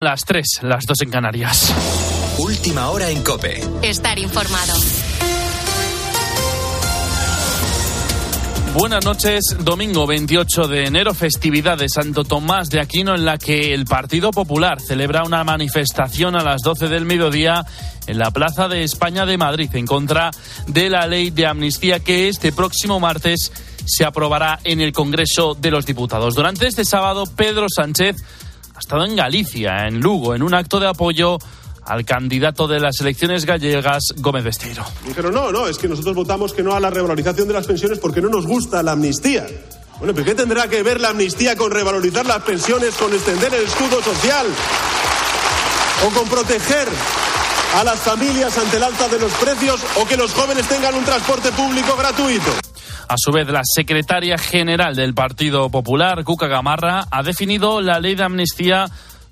Las tres, las dos en Canarias. Última hora en Cope. Estar informado. Buenas noches, domingo 28 de enero, festividad de Santo Tomás de Aquino en la que el Partido Popular celebra una manifestación a las 12 del mediodía en la Plaza de España de Madrid en contra de la ley de amnistía que este próximo martes se aprobará en el Congreso de los Diputados. Durante este sábado, Pedro Sánchez ha estado en Galicia, en Lugo, en un acto de apoyo al candidato de las elecciones gallegas, Gómez Besteiro. Pero no, no, es que nosotros votamos que no a la revalorización de las pensiones porque no nos gusta la amnistía. Bueno, pero ¿qué tendrá que ver la amnistía con revalorizar las pensiones, con extender el escudo social o con proteger a las familias ante el alta de los precios o que los jóvenes tengan un transporte público gratuito? A su vez, la secretaria general del Partido Popular, Cuca Gamarra, ha definido la ley de amnistía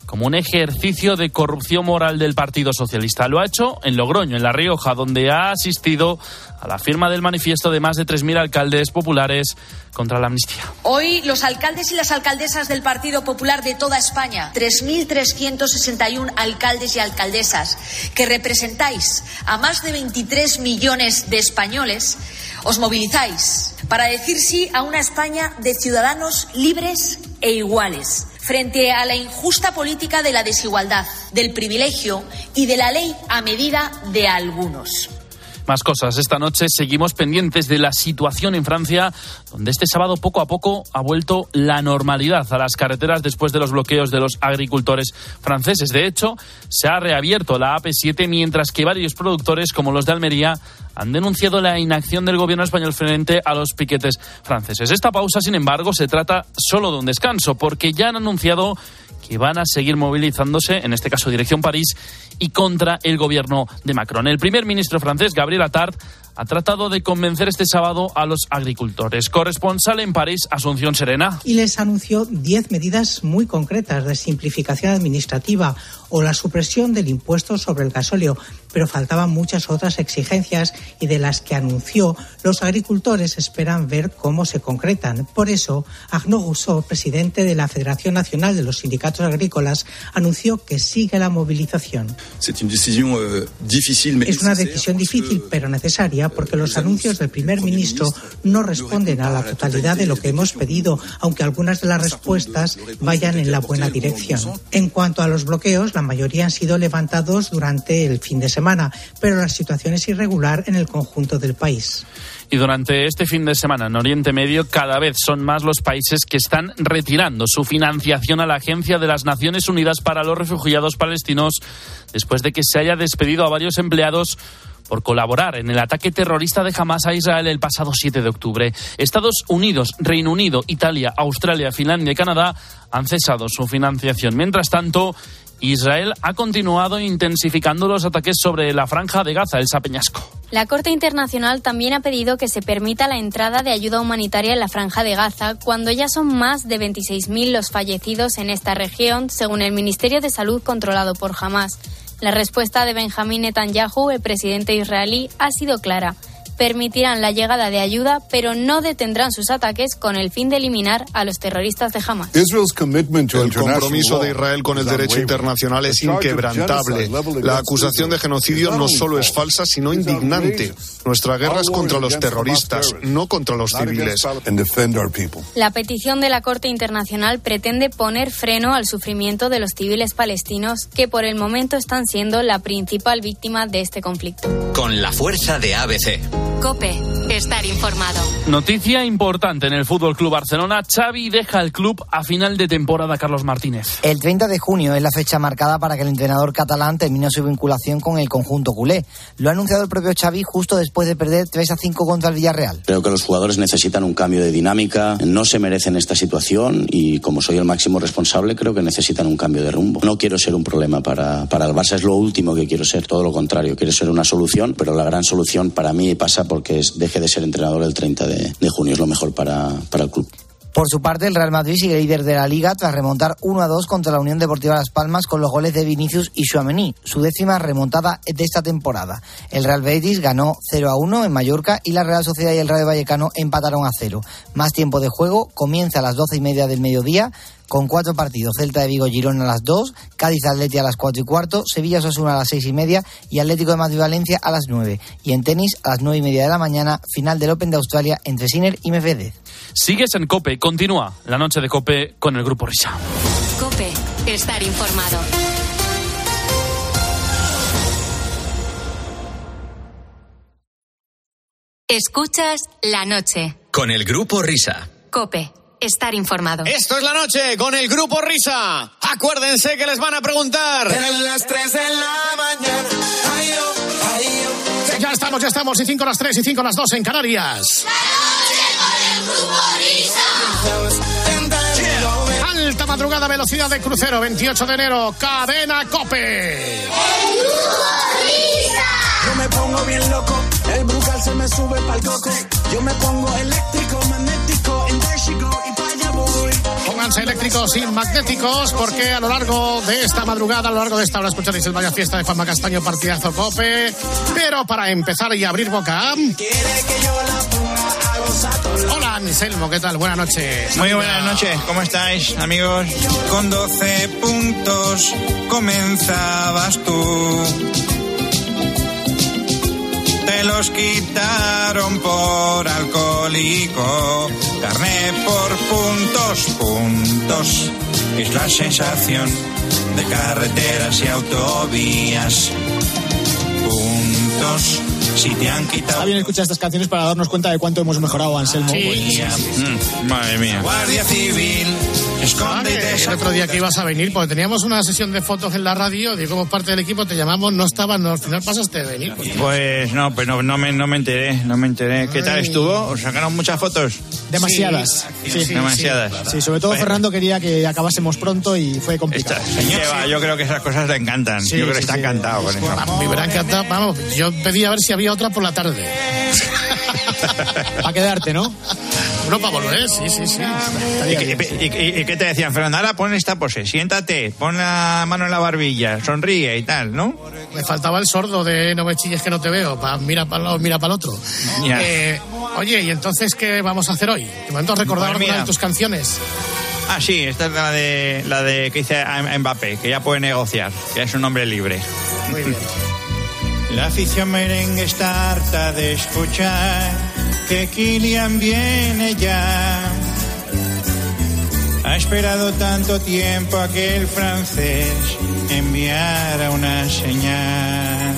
como un ejercicio de corrupción moral del Partido Socialista. Lo ha hecho en Logroño, en La Rioja, donde ha asistido a la firma del manifiesto de más de 3.000 alcaldes populares contra la amnistía. Hoy los alcaldes y las alcaldesas del Partido Popular de toda España, 3.361 alcaldes y alcaldesas, que representáis a más de 23 millones de españoles, os movilizáis para decir sí a una España de ciudadanos libres e iguales frente a la injusta política de la desigualdad, del privilegio y de la ley a medida de algunos. Más cosas. Esta noche seguimos pendientes de la situación en Francia, donde este sábado poco a poco ha vuelto la normalidad a las carreteras después de los bloqueos de los agricultores franceses. De hecho, se ha reabierto la AP7 mientras que varios productores, como los de Almería, han denunciado la inacción del gobierno español frente a los piquetes franceses. Esta pausa, sin embargo, se trata solo de un descanso, porque ya han anunciado que van a seguir movilizándose, en este caso dirección París, y contra el gobierno de Macron. El primer ministro francés, Gabriel Attard, ha tratado de convencer este sábado a los agricultores. Corresponsal en París, Asunción Serena. Y les anunció 10 medidas muy concretas de simplificación administrativa o la supresión del impuesto sobre el gasóleo, pero faltaban muchas otras exigencias y de las que anunció los agricultores esperan ver cómo se concretan. Por eso, Arnaud Rousseau, presidente de la Federación Nacional de los Sindicatos Agrícolas, anunció que sigue la movilización. Es una decisión difícil pero necesaria porque los anuncios del primer ministro no responden a la totalidad de lo que hemos pedido, aunque algunas de las respuestas vayan en la buena dirección. En cuanto a los bloqueos, la mayoría han sido levantados durante el fin de semana, pero la situación es irregular en el conjunto del país. Y durante este fin de semana en Oriente Medio cada vez son más los países que están retirando su financiación a la Agencia de las Naciones Unidas para los Refugiados Palestinos después de que se haya despedido a varios empleados por colaborar en el ataque terrorista de Hamas a Israel el pasado 7 de octubre. Estados Unidos, Reino Unido, Italia, Australia, Finlandia y Canadá han cesado su financiación. Mientras tanto, Israel ha continuado intensificando los ataques sobre la franja de Gaza, el Sapeñasco. La Corte Internacional también ha pedido que se permita la entrada de ayuda humanitaria en la franja de Gaza cuando ya son más de 26.000 los fallecidos en esta región, según el Ministerio de Salud controlado por Hamas. La respuesta de Benjamín Netanyahu, el presidente israelí, ha sido clara permitirán la llegada de ayuda, pero no detendrán sus ataques con el fin de eliminar a los terroristas de Hamas. El compromiso de Israel con el derecho internacional es inquebrantable. La acusación de genocidio no solo es falsa, sino indignante. Nuestra guerra es contra los terroristas, no contra los civiles. La petición de la Corte Internacional pretende poner freno al sufrimiento de los civiles palestinos que por el momento están siendo la principal víctima de este conflicto. Con la fuerza de ABC. Cope, estar informado. Noticia importante en el Fútbol Club Barcelona. Xavi deja el club a final de temporada, Carlos Martínez. El 30 de junio es la fecha marcada para que el entrenador catalán termine su vinculación con el conjunto culé. Lo ha anunciado el propio Xavi justo después de perder 3 a 5 contra el Villarreal. Creo que los jugadores necesitan un cambio de dinámica, no se merecen esta situación y como soy el máximo responsable creo que necesitan un cambio de rumbo. No quiero ser un problema para, para el Barça, es lo último que quiero ser, todo lo contrario, quiero ser una solución, pero la gran solución para mí pasa porque es, deje de ser entrenador el 30 de, junio, es lo mejor para, para el club. Por su parte, el Real Madrid sigue líder de la liga tras remontar 1 a 2 contra la Unión Deportiva Las Palmas con los goles de Vinicius y Suamení, su décima remontada de esta temporada. El Real Betis ganó 0 a 1 en Mallorca y la Real Sociedad y el Rayo Vallecano empataron a 0. Más tiempo de juego comienza a las 12 y media del mediodía con cuatro partidos. Celta de Vigo, Girona a las 2, Cádiz Atlético a las 4 y cuarto, Sevilla Osasuna a las 6 y media y Atlético de Madrid Valencia a las 9. Y en tenis a las 9 y media de la mañana, final del Open de Australia entre Sinner y Medvedev. Sigues en Cope, continúa la noche de Cope con el Grupo Risa. Cope, estar informado. Escuchas la noche. Con el Grupo Risa. Cope, estar informado. Esto es la noche con el Grupo Risa. Acuérdense que les van a preguntar. En las 3 de la mañana. Ay, oh, ay, oh. Ya estamos, ya estamos. Y 5 a las 3 y 5 a las 2 en Canarias. La noche con el Grupo Risa. Alta madrugada, velocidad de crucero, 28 de enero, cadena Cope. El Grupo Risa. Yo me pongo bien loco, el brucal se me sube pa'l coco. Yo me pongo eléctrico, magnético, en there she go, Eléctricos y magnéticos porque a lo largo de esta madrugada, a lo largo de esta hora escucharéis el Vaya Fiesta de Juanma Castaño, partidazo Cope. Pero para empezar y abrir boca... Hola Anselmo, ¿qué tal? Buenas noches. Muy buenas noches, ¿cómo estáis, amigos? Con 12 puntos comenzabas tú. Te los quitaron por alcohólico, carné por puntos, puntos. Es la sensación de carreteras y autovías. Puntos, si te han quitado. Está bien escuchar estas canciones para darnos cuenta de cuánto hemos mejorado, Anselmo. Sí. Pues, Mm, madre mía. Guardia Civil, Ah, esconde y que te el otro día que ibas a venir, porque teníamos una sesión de fotos en la radio, y como parte del equipo te llamamos, no estabas, no, al final pasaste de venir. pues. Pues no, pues no, no, me, no me enteré, no me enteré. ¿Qué tal Ay. estuvo? ¿Os sacaron muchas fotos? demasiadas. Sí, sí, Demasiadas. Sí, sobre todo Bueno. Fernando quería que acabásemos pronto y fue Esta, complicado. Eva, yo creo que esas cosas le encantan. Sí, yo creo que sí, está sí. encantado con eso. Me hubiera encantado, vamos, yo pedí a ver si había otra por la tarde. Para quedarte, ¿no? Para volver, sí, sí, sí. ¿Y, qué- y- y- y qué te decían, Fernando? Ahora pon esta pose, siéntate, pon la mano en la barbilla, sonríe y tal, ¿no? Me faltaba el sordo de no me chilles que no te veo, pa, mira para lado, mira para el otro. Eh, oye, ¿y entonces qué vamos a hacer hoy? De momento recordar alguna de tus canciones. Ah, sí, esta es la de, la de que dice a Mbappé, que ya puede negociar, que es un hombre libre. Muy bien. La afición merengue está harta de escuchar que Kylian viene ya. Ha esperado tanto tiempo a que el francés enviara una señal.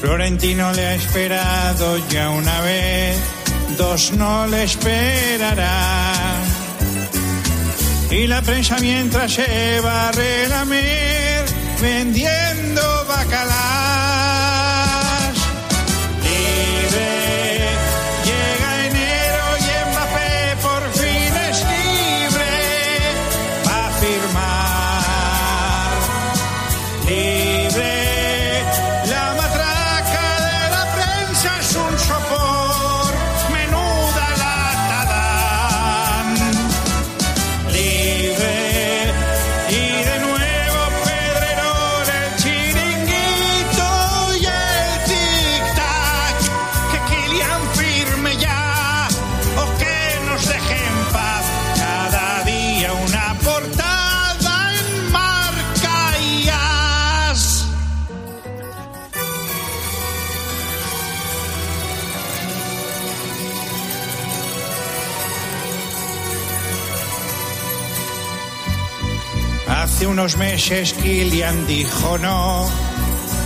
Florentino le ha esperado ya una vez, dos no le esperará. Y la prensa mientras se va a relamer vendiendo unos meses Kilian dijo no,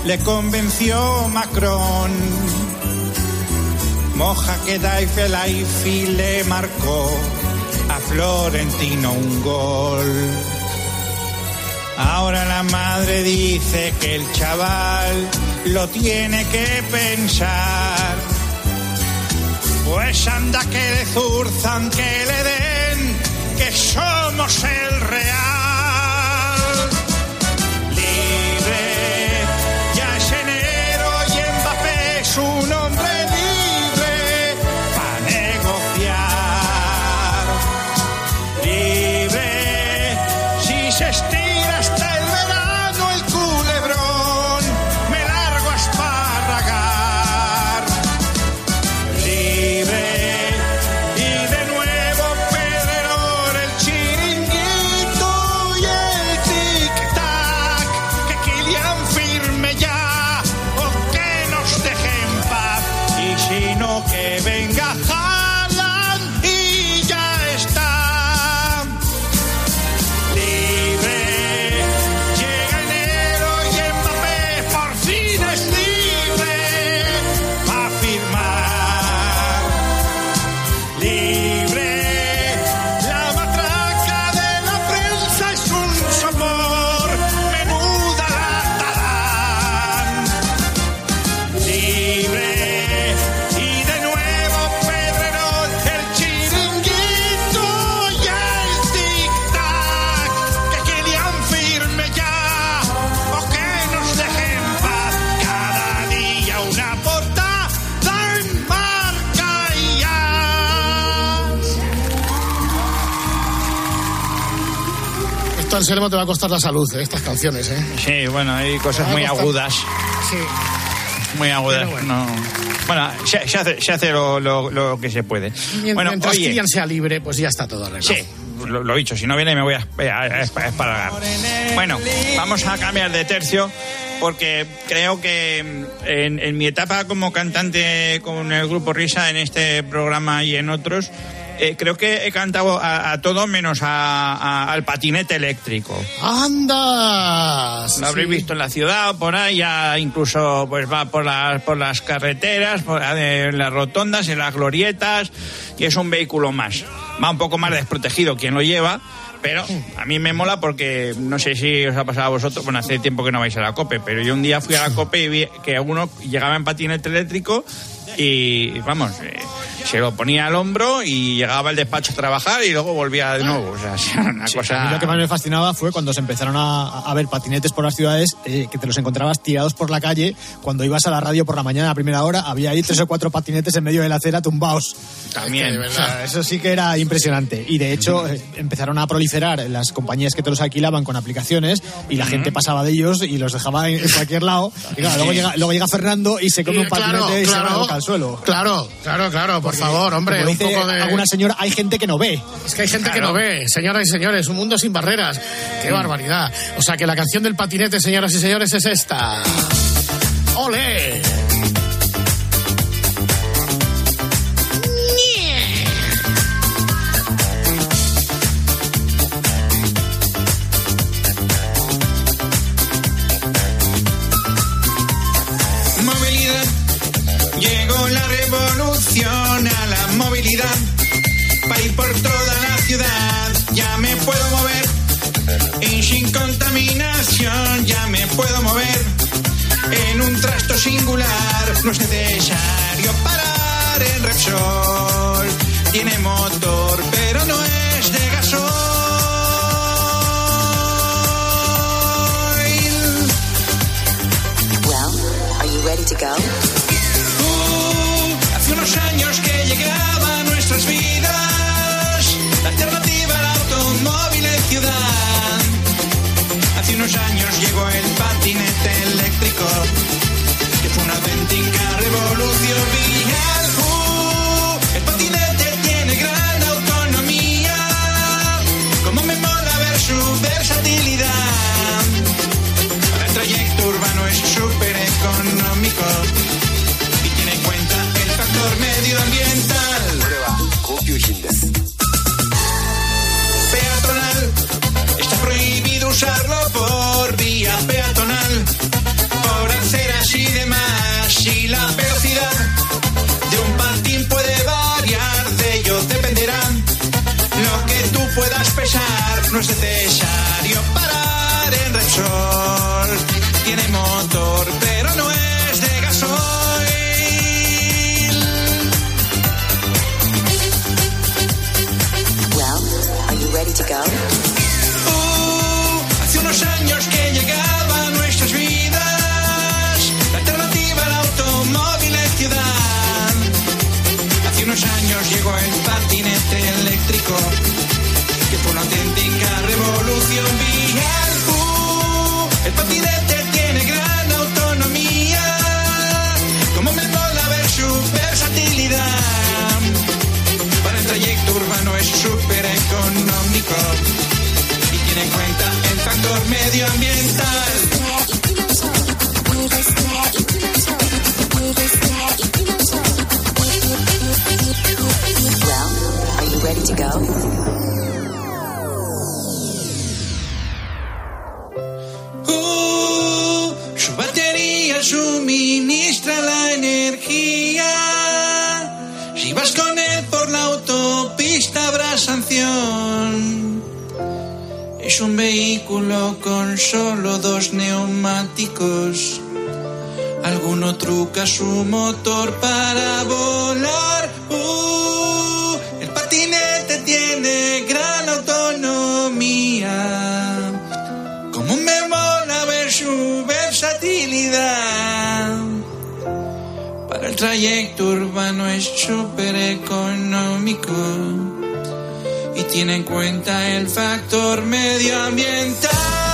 le convenció Macron. Moja que Life le marcó a Florentino un gol. Ahora la madre dice que el chaval lo tiene que pensar. Pues anda que le zurzan, que le den, que somos el Anselmo, te va a costar la salud, ¿eh? estas canciones, ¿eh? Sí, bueno, hay cosas muy costar- agudas. Sí. Muy agudas. Bueno. no. Bueno, se, se hace, se hace lo, lo- lo que se puede. Mien- Bueno, Mientras oye, Kylian sea libre, pues ya está todo arreglado. Sí, lo, lo dicho, si no viene me voy a, a, a esparagar. Bueno, vamos a cambiar de tercio porque creo que mm, en, en mi etapa como cantante con el grupo Risa en este programa y en otros, eh, creo que he cantado a, a todo menos a- a- al patinete eléctrico. ¡Anda! Lo habréis visto en la ciudad, por ahí, ya incluso pues va por las, por las carreteras, por la- en las rotondas, en las glorietas, y es un vehículo más. Va un poco más desprotegido quien lo lleva, pero a mí me mola porque no sé si os ha pasado a vosotros, bueno, hace tiempo que no vais a la COPE, pero yo un día fui a la COPE y vi que uno llegaba en patinete eléctrico y, vamos, eh, se lo ponía al hombro y llegaba al despacho a trabajar y luego volvía de nuevo. O sea, una Sí, cosa... a mí lo que más me fascinaba fue cuando se empezaron a, a ver patinetes por las ciudades, eh, que te los encontrabas tirados por la calle. Cuando ibas a la radio por la mañana a primera hora, había ahí tres o cuatro patinetes en medio de la acera tumbados. También. O sea, eso sí que era impresionante. Y de hecho, eh, empezaron a proliferar las compañías que te los alquilaban con aplicaciones y la gente pasaba de ellos y los dejaba en, en cualquier lado. Y claro, luego, llega, luego llega Fernando y se come un patinete claro, y se va claro. la boca al suelo. Claro, claro, claro, Porque, favor, hombre, como un dice poco de... alguna señora, hay gente que no ve. Es que hay gente que no ve, señoras y señores, un mundo sin barreras. ¡Qué barbaridad! O sea que la canción del patinete, señoras y señores, es esta. ¡Ole! Tiene motor, pero no es de gasoil. Well, are you ready to go? Uh, hace unos años que llegaba a nuestras vidas la alternativa al automóvil en ciudad. Hace unos años llegó el patinete eléctrico, que fue una auténtica revolución medioambiental. Alguno truca su motor para volar. Uh, el patinete tiene gran autonomía. Como me mola ver su versatilidad. Para el trayecto urbano es súper económico y tiene en cuenta el factor medioambiental.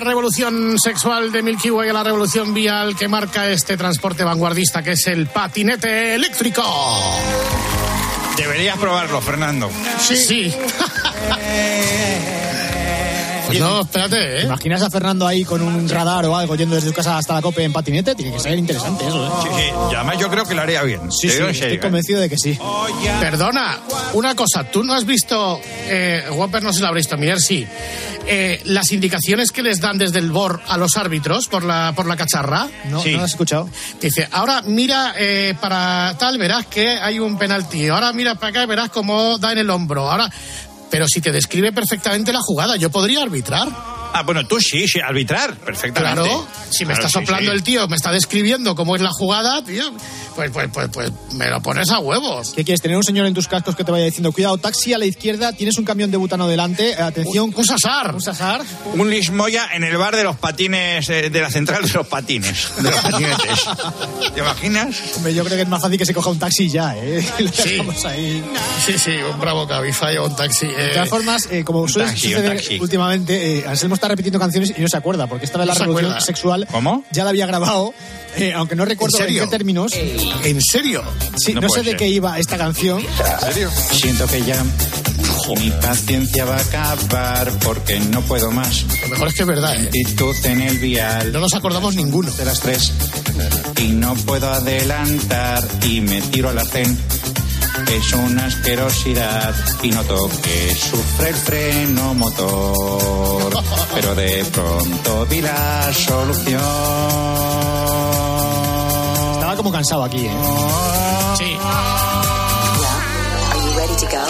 La revolución sexual de Milky Way a la revolución vial que marca este transporte vanguardista que es el patinete eléctrico. Deberías probarlo, Fernando. Sí. Sí. Pues no, espérate, ¿Te ¿eh? imaginas a Fernando ahí con un radar o algo yendo desde su casa hasta la cope en patinete? Tiene que ser interesante eso, ¿eh? Sí, sí. Y además yo creo que lo haría bien. Sí, sí, estoy serio, ¿eh? convencido de que sí. Perdona, una cosa, tú no has visto, eh, Whopper no se lo habrá visto, Miller sí, eh, las indicaciones que les dan desde el BOR a los árbitros por la, por la cacharra. No, Sí. no lo has escuchado. Dice, ahora mira eh, para tal, verás que hay un penalti. Ahora mira para acá y verás cómo da en el hombro. Ahora, pero si te describe perfectamente la jugada, ¿yo podría arbitrar? Ah, bueno, tú sí, sí, arbitrar, perfectamente. Claro, si me Claro, está sí, soplando sí. el tío, me está describiendo cómo es la jugada, tío, pues, pues, pues, pues me lo pones a huevos. ¿Qué quieres? ¿Tener un señor en tus cascos que te vaya diciendo, cuidado, taxi a la izquierda, tienes un camión de butano delante, eh, atención... Un sasar. Un sasar. Un lismoya en el bar de los patines, eh, de la central de los patines, de los patinetes. ¿Te imaginas? Hombre, yo creo que es más fácil que se coja un taxi ya, ¿eh? Sí. ahí. Sí, sí, un bravo Cabify o un taxi. De eh, todas formas, eh, como suele un suceder últimamente, eh, Anselmo está repitiendo canciones y no se acuerda, porque esta vez la No revolución sexual ¿Cómo? ya la había grabado, eh, aunque no recuerdo ¿En qué términos. ¿En serio? Sí, No no, sé de qué iba esta canción. ¿En serio? Siento que ya mi paciencia va a acabar porque no puedo más. Lo mejor es que es verdad, ¿eh? En el vial No nos acordamos ninguno. de las tres y no puedo adelantar y me tiro al arcén. Es una asquerosidad y noto que sufre el freno motor, pero de pronto vi la solución. Como cansado aquí, ¿eh? Sí. Are you ready to go?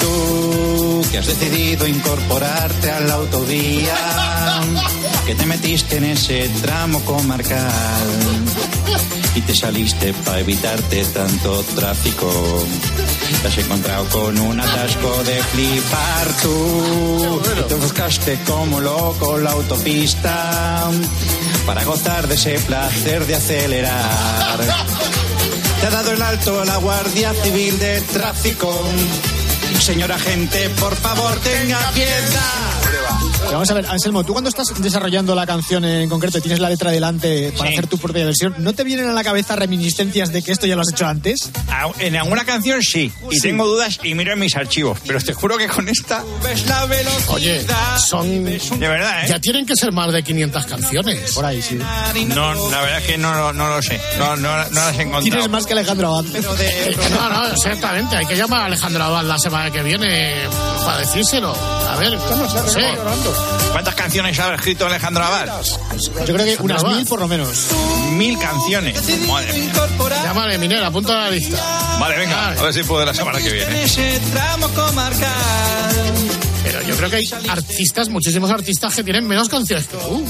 Tú que has decidido incorporarte a la autovía, que te metiste en ese tramo comarcal y te saliste para evitarte tanto tráfico. Te has encontrado con un atasco de flipar tú. Y te buscaste como loco la autopista para gozar de ese placer de acelerar. Te ha dado el alto la Guardia Civil de Tráfico. Señor agente, por favor, tenga piedad. Pero vamos a ver, Anselmo, tú cuando estás desarrollando la canción en concreto y tienes la letra delante para Sí. hacer tu propia versión, ¿no te vienen a la cabeza reminiscencias de que esto ya lo has hecho antes? En alguna canción sí, y Sí. tengo dudas y miro en mis archivos, pero te juro que con esta ves la velocidad. Oye, son... De verdad, ¿eh? Ya tienen que ser más de 500 canciones. Por ahí, sí. No, la verdad es que no, no lo sé, no, no, no las he encontrado. Tienes más que Alejandro Abad. No, no, exactamente. Hay que llamar a Alejandro Abad la semana que viene para decírselo. A ver, no sé. ¿Cuántas canciones ha escrito Alejandro Abad? Yo creo que unas mil por lo menos. Mil canciones. Madre mía. Llámale, Minera, apunta a la lista. Vale, venga, a ver si puedo la semana que viene. Pero yo creo que hay artistas, muchísimos artistas que tienen menos canciones que tú.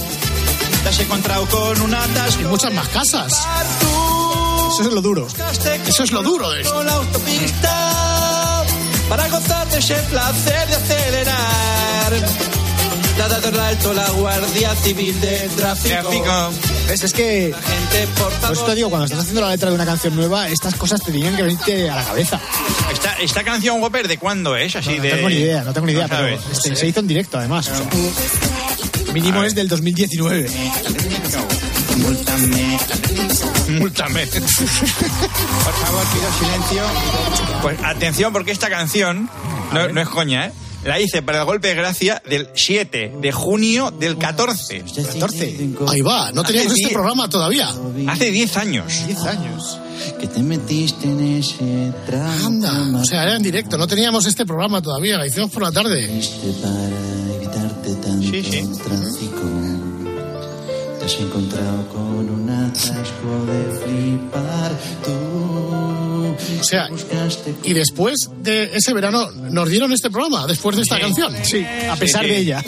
Te has encontrado con un Y muchas más casas. Eso es lo duro. Eso es lo duro de esto. Con la autopista para gozar de ese placer de acelerar. El alto la Guardia Civil de Tráfico. Tráfico. Es, que, por eso te digo, cuando estás haciendo la letra de una canción nueva, estas cosas te tenían que venirte a la cabeza. Esta, esta canción, Whopper, ¿de cuándo es? Así No de... tengo ni idea, no tengo ni idea, No pero este, se hizo en directo además. o sea, mínimo es del 2019. Múltame. Múltame. Por favor, pido silencio. Pues atención, porque esta canción, no, no es coña, ¿eh? La hice para el golpe de gracia del 7 de junio del 14. 14. Ahí va, no teníamos Hace este programa todavía. Hace 10 años. 10 años. Que te metiste en ese Anda, o sea, era en directo, no teníamos este programa todavía, la hicimos por la tarde. para evitarte tanto Sí, sí. Te has encontrado con un atasco de flipar. Tú O sea, y después de ese verano nos dieron este programa, después de esta canción. Sí, a pesar Sí, de sí. ella.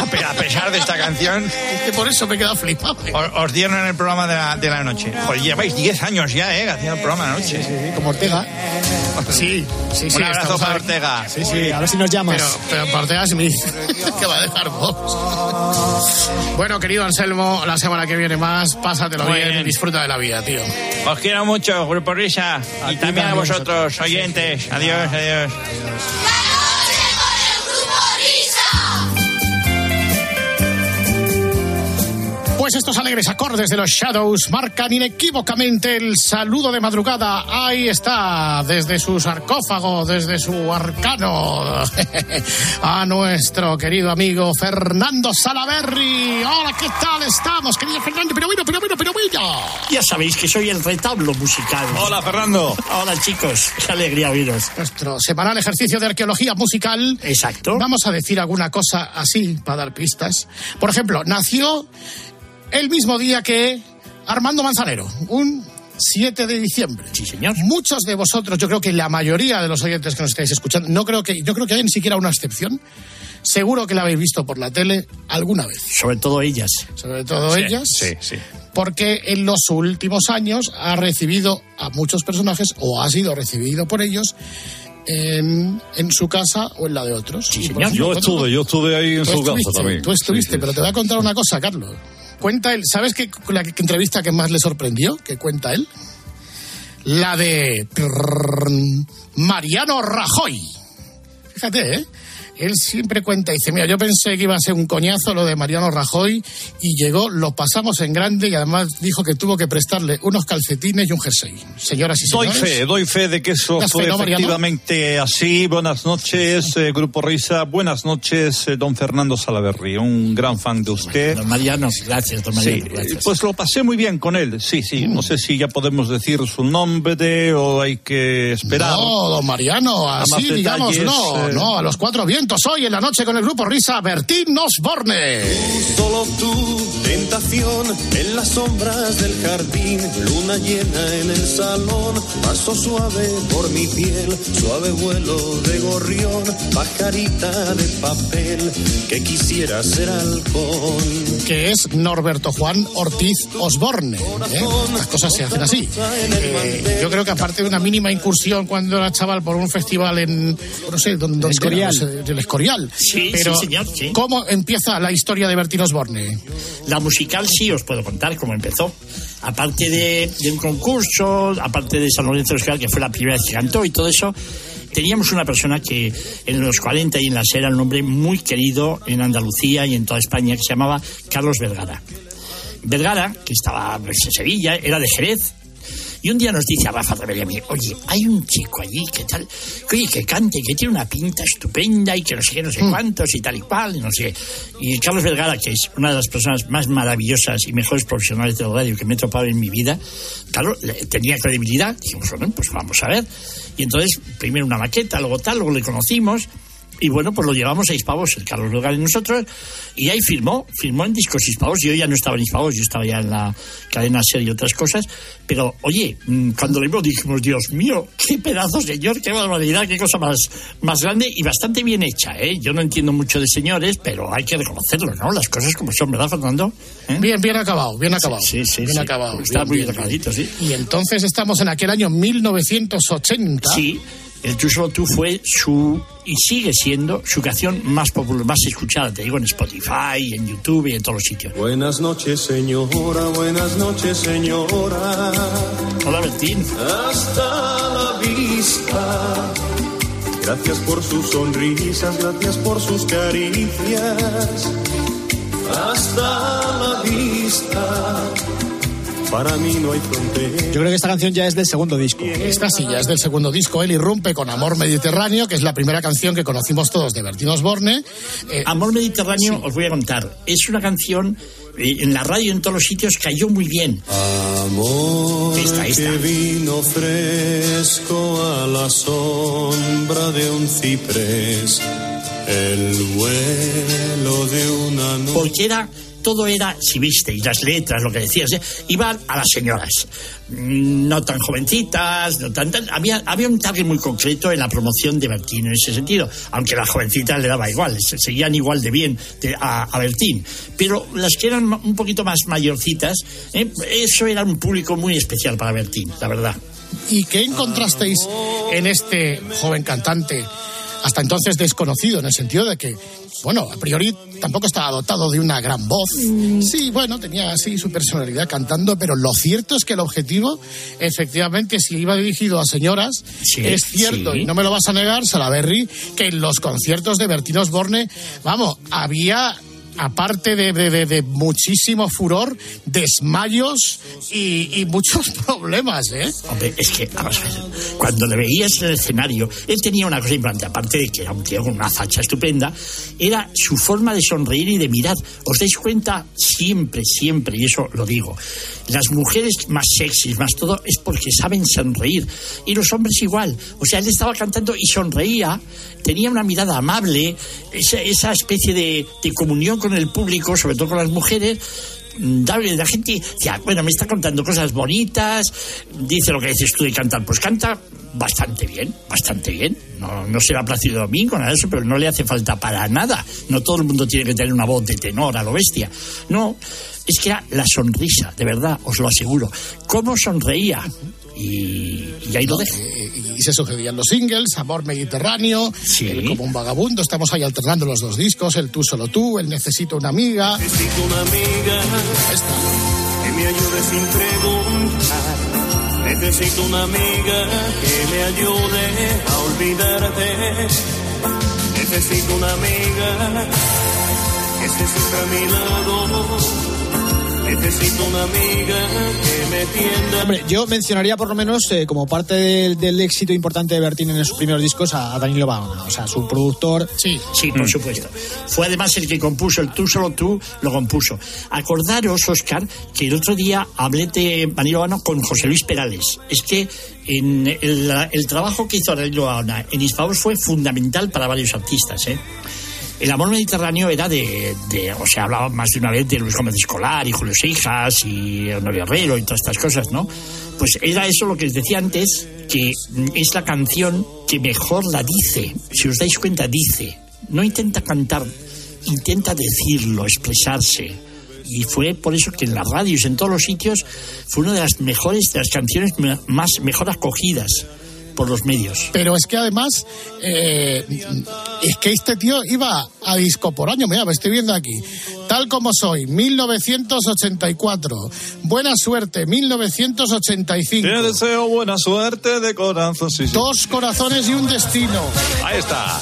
A pe- a pesar de esta canción, Es que por eso me he quedado flipado. os, os dieron el programa de la, de la noche. Joder, lleváis 10 años ya, ¿eh? Haciendo el programa de la noche. Como Ortega. Sí, sí, sí. Un abrazo para. Ortega. Sí, sí, a ver si nos llamas. Pero, pero para Ortega Smith, que va a dejar Vox. Bueno, querido Anselmo, la semana que viene más, pásatelo bien, bien. disfruta de la vida, tío. Os quiero mucho, Grupo Risa. Y también a vosotros, oyentes. Adiós, adiós. Pues estos alegres acordes de los Shadows marcan inequívocamente el saludo de madrugada. Ahí está, desde su sarcófago, desde su arcano, a nuestro querido amigo Fernando Salaberry. Hola, ¿qué tal estamos, querido Fernando? Pero bueno, pero bueno, pero bueno. Ya sabéis que soy el retablo musical. Hola, Fernando. Hola, chicos. Qué alegría oíros. Nuestro semanal ejercicio de arqueología musical. Exacto. Vamos a decir alguna cosa así para dar pistas. Por ejemplo, nació el mismo día que Armando Manzanero, un 7 de diciembre. Sí, señor. Muchos de vosotros, yo creo que la mayoría de los oyentes que nos estáis escuchando, no creo que, yo creo que hay ni siquiera una excepción. Seguro que la habéis visto por la tele alguna vez. Sobre todo ellas. Sobre todo Sí, ellas. Sí, sí. Porque en los últimos años ha recibido a muchos personajes o ha sido recibido por ellos en, en su casa o en la de otros. Sí, señor. Yo estuve, yo estuve ahí en su casa también. Tú estuviste, Sí, sí, pero te voy a contar una cosa, Carlos. Cuenta él, ¿sabes qué la que- entrevista que más le sorprendió? Que cuenta él. La de Mariano Rajoy. Fíjate, ¿eh? Él siempre cuenta, dice, mira, yo pensé que iba a ser un coñazo lo de Mariano Rajoy y llegó, lo pasamos en grande y además dijo que tuvo que prestarle unos calcetines y un jersey. Señoras y Doy señores. fe, doy fe de que eso ¿Das fue fe, no, Mariano? efectivamente así. Buenas noches, eh, Grupo Risa. Buenas noches, eh, don Fernando Salaverry. Un gran fan de usted. Don Mariano, gracias, don Sí, Mariano. eh, gracias. pues lo pasé muy bien con él. Sí, sí. No sé si ya podemos decir su nombre o hay que esperar. No, don Mariano, así digamos, detalles, no, eh. no, a los cuatro hoy en la noche con el grupo Risa, Bertín Osborne. Solo tú, tentación, en las sombras del jardín, luna llena en el salón, paso suave por mi piel, suave vuelo de gorrión, pajarita de papel, que quisiera ser halcón. que es Norberto Juan Ortiz Osborne. ¿eh? Las cosas se hacen así. Eh, yo creo que aparte de una mínima incursión cuando era chaval por un festival en, no sé, donde, donde Escorial. del. Sí, Pero, sí, señor, sí. ¿cómo empieza la historia de Bertín Osborne? La musical sí os puedo contar cómo empezó. Aparte de, de un concurso, aparte de San Lorenzo de Escorial, que fue la primera vez que cantó y todo eso, teníamos una persona que en los 40 y en la SER era un hombre muy querido en Andalucía y en toda España, que se llamaba Carlos Vergara. Vergara, que estaba pues, en Sevilla, era de Jerez, y un día nos dice a Rafa Rebelli a mí, oye, hay un chico allí que tal, que oye, que cante, que tiene una pinta estupenda y que no sé qué, no sé cuántos y tal y cual, y no sé. qué". Y Carlos Vergara, que es una de las personas más maravillosas y mejores profesionales de la radio que me he topado en mi vida, claro, tenía credibilidad. Dijimos, bueno, pues vamos a ver. Y entonces, primero una maqueta, luego tal, luego le conocimos. Y bueno, pues lo llevamos a Hispavos, el Carlos Vergara y nosotros, y ahí firmó, firmó en discos Hispavos. Yo ya no estaba en Hispavos, yo estaba ya en la cadena SER y otras cosas. Pero, oye, mm, cuando lo vimos dijimos, Dios mío, qué pedazo señor, qué barbaridad, qué cosa más, más grande y bastante bien hecha, ¿eh? Yo no entiendo mucho de señores, pero hay que reconocerlo, ¿no? Las cosas como son, ¿verdad, Fernando? ¿Eh? Bien, bien acabado, bien acabado. Sí, sí, bien sí. acabado. Está bien, muy bien, acabadito, sí. Y entonces estamos en aquel año 1980. Sí, el Solo Tú fue su, y sigue siendo, su canción más popular, más escuchada, te digo, en Spotify, en YouTube y en todos los sitios. Buenas noches, señora, buenas noches, señora. Hola, Bertín. Hasta la vista. Gracias por sus sonrisas, gracias por sus caricias. Hasta la vista. Para mí no hay frontera. Yo creo que esta canción ya es del segundo disco. Esta sí ya es del segundo disco. Él irrumpe con Amor Mediterráneo, que es la primera canción que conocimos todos de Bertín Osborne. Eh, Amor Mediterráneo, os voy a contar, es una canción, eh, en la radio en todos los sitios cayó muy bien. Amor Esta, esta. que vino fresco a la sombra de un ciprés. El vuelo de una nube. Porque era todo era, si visteis las letras, lo que decías, ¿eh? iban a las señoras. Mm, No tan jovencitas, no tan, tan- había, había un target muy concreto en la promoción de Bertín en ese sentido, aunque a las jovencitas le daba igual, se- seguían igual de bien a, a Bertín. Pero las que eran un poquito más mayorcitas, ¿eh? eso era un público muy especial para Bertín, la verdad. ¿Y qué encontrasteis en este joven cantante, hasta entonces desconocido, en el sentido de que, bueno, a priori tampoco estaba dotado de una gran voz? Sí, bueno, tenía así su personalidad cantando, pero lo cierto es que el objetivo, efectivamente, si iba dirigido a señoras, es cierto, sí. y no me lo vas a negar, Salaberry, que en los conciertos de Bertín Osborne, vamos, había aparte de, muchísimo furor, desmayos y, muchos problemas, ¿eh? Hombre, es que, vamos a ver, cuando le veías en el escenario, él tenía una cosa importante, aparte de que era un tío con una facha estupenda, era su forma de sonreír y de mirar. ¿Os dais cuenta? Siempre, siempre, y eso lo digo, las mujeres más sexys, más todo, es porque saben sonreír. Y los hombres igual. O sea, él estaba cantando y sonreía, tenía una mirada amable, esa, esa especie de, de comunión con el público, sobre todo con las mujeres, Mm, la gente, ya, bueno, me está contando cosas bonitas, dice lo que dices tú de cantar, pues canta bastante bien, bastante bien. No, no será Plácido Domingo, nada de eso, pero no le hace falta para nada. No todo el mundo tiene que tener una voz de tenor a lo bestia. No, es que era la sonrisa, de verdad, os lo aseguro. ¿Cómo sonreía? Y, y ahí lo dejo. y se sucedían los singles, Amor Mediterráneo, el Como un vagabundo, estamos ahí alternando los dos discos, el Tú solo tú, el Necesito una amiga. Necesito una amiga que me ayude sin preguntar. Necesito una amiga que me ayude a olvidarte. Necesito una amiga que esté siempre a mi lado. Necesito una amiga que me tienda. Hombre, yo mencionaría por lo menos eh, como parte del, del éxito importante de Bertín en sus primeros discos a, a Danilo Baona, o sea, su productor. Sí, Sí, por supuesto. Fue además el que compuso el Tú solo tú, lo compuso. Acordaros, Oscar, que el otro día hablé de Danilo Baona con José Luis Perales. Es que en el, el trabajo que hizo Danilo Baona en Hispavos fue fundamental para varios artistas, ¿eh? El amor mediterráneo era de, de- o sea, hablaba más de una vez de Luis Gómez Escolar y Julio Seijas y Honorio Herrero y todas estas cosas, ¿no? Pues era eso lo que les decía antes, que es la canción que mejor la dice. Si os dais cuenta, dice. No intenta cantar, intenta decirlo, expresarse. Y fue por eso que en las radios, en todos los sitios, fue una de las mejores, de las canciones más mejor acogidas por los medios. Pero es que además, eh, es que este tío iba a disco por año, mira, me estoy viendo aquí. Tal como soy, 1984. Buena suerte, 1985. Te deseo buena suerte de corazón. Sí, sí. Dos corazones y un destino. Ahí está.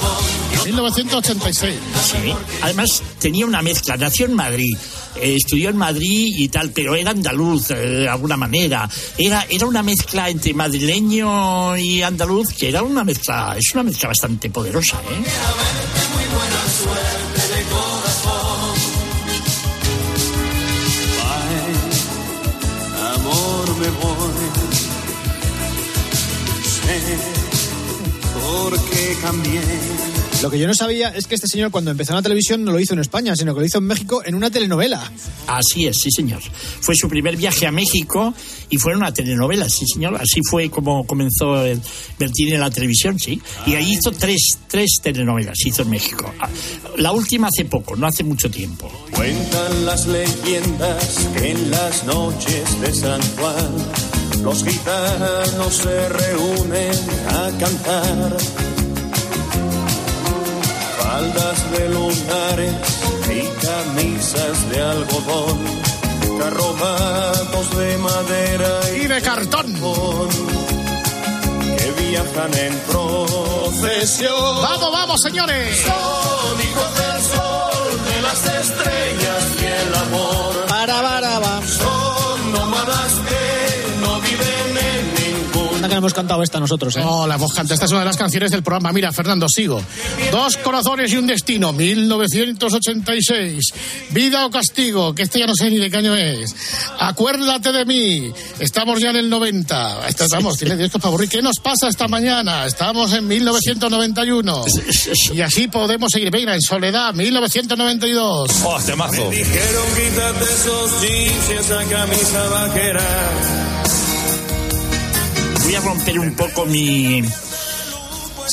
1986. Sí. Además, tenía una mezcla. Nació en Madrid, eh, estudió en Madrid y tal, pero era andaluz eh, de alguna manera. Era, era una mezcla entre madrileño y andaluz, que era una mezcla, es una mezcla bastante poderosa, ¿eh? Amor, me voy. Sé por qué cambié. Lo que yo no sabía es que este señor cuando empezó en la televisión no lo hizo en España, sino que lo hizo en México en una telenovela. Así es, sí, señor. Fue su primer viaje a México y fue en una telenovela, sí, señor. Así fue como comenzó el Bertín en la televisión, sí. Y ahí hizo tres, tres telenovelas, hizo en México. Ah, La última hace poco, no hace mucho tiempo. Cuentan las leyendas que en las noches de San Juan los gitanos se reúnen a cantar. Faldas de lunares y camisas de algodón, carromatos de madera y de cartón que viajan en procesión. ¡Vamos, vamos, señores! Son hijos del sol, de las estrellas y el amor. Para, para, va. Son nómadas que no en ningún hemos cantado esta nosotros, ¿eh? No, la hemos cantado. Esta es una de las canciones del programa. Mira, Fernando, sigo. Dos corazones y un destino, 1986. Vida o castigo, que este ya no sé ni de qué año es. Acuérdate de mí. Estamos ya en el 90. Esta- Estamos, tiene discos para aburrir. ¿Qué nos pasa esta mañana? Estamos en 1991. Y así podemos seguir. Venga, en soledad, 1992. ¡Oh, temazo! Dijeron quítate esos jeans y esa camisa vaquera. Voy a romper un poco mi,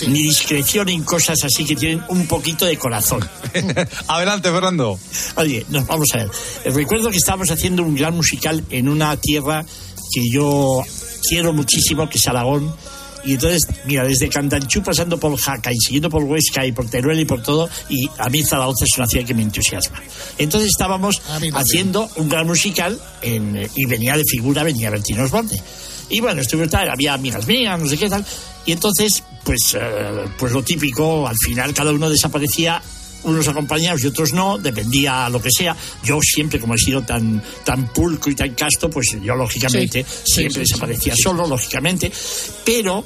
mi discreción en cosas así que tienen un poquito de corazón. Adelante, Fernando. Oye, nos vamos a ver. Recuerdo que estábamos haciendo un gran musical en una tierra que yo quiero muchísimo, que es Aragón. Y entonces, mira, desde Cantanchú pasando por Jaca y siguiendo por Huesca y por Teruel y por todo, y a mí Zaragoza es una ciudad que me entusiasma. Entonces estábamos haciendo un gran musical en, eh, y venía de figura, venía Bertino Osborne. Y bueno, estuve tal, había amigas mías, no sé qué tal. Y entonces, pues, eh, pues lo típico, al final cada uno desaparecía unos acompañados y otros no, dependía lo que sea. Yo siempre, como he sido tan, tan pulco y tan casto, pues yo lógicamente Sí, siempre sí, sí, desaparecía solo, lógicamente, pero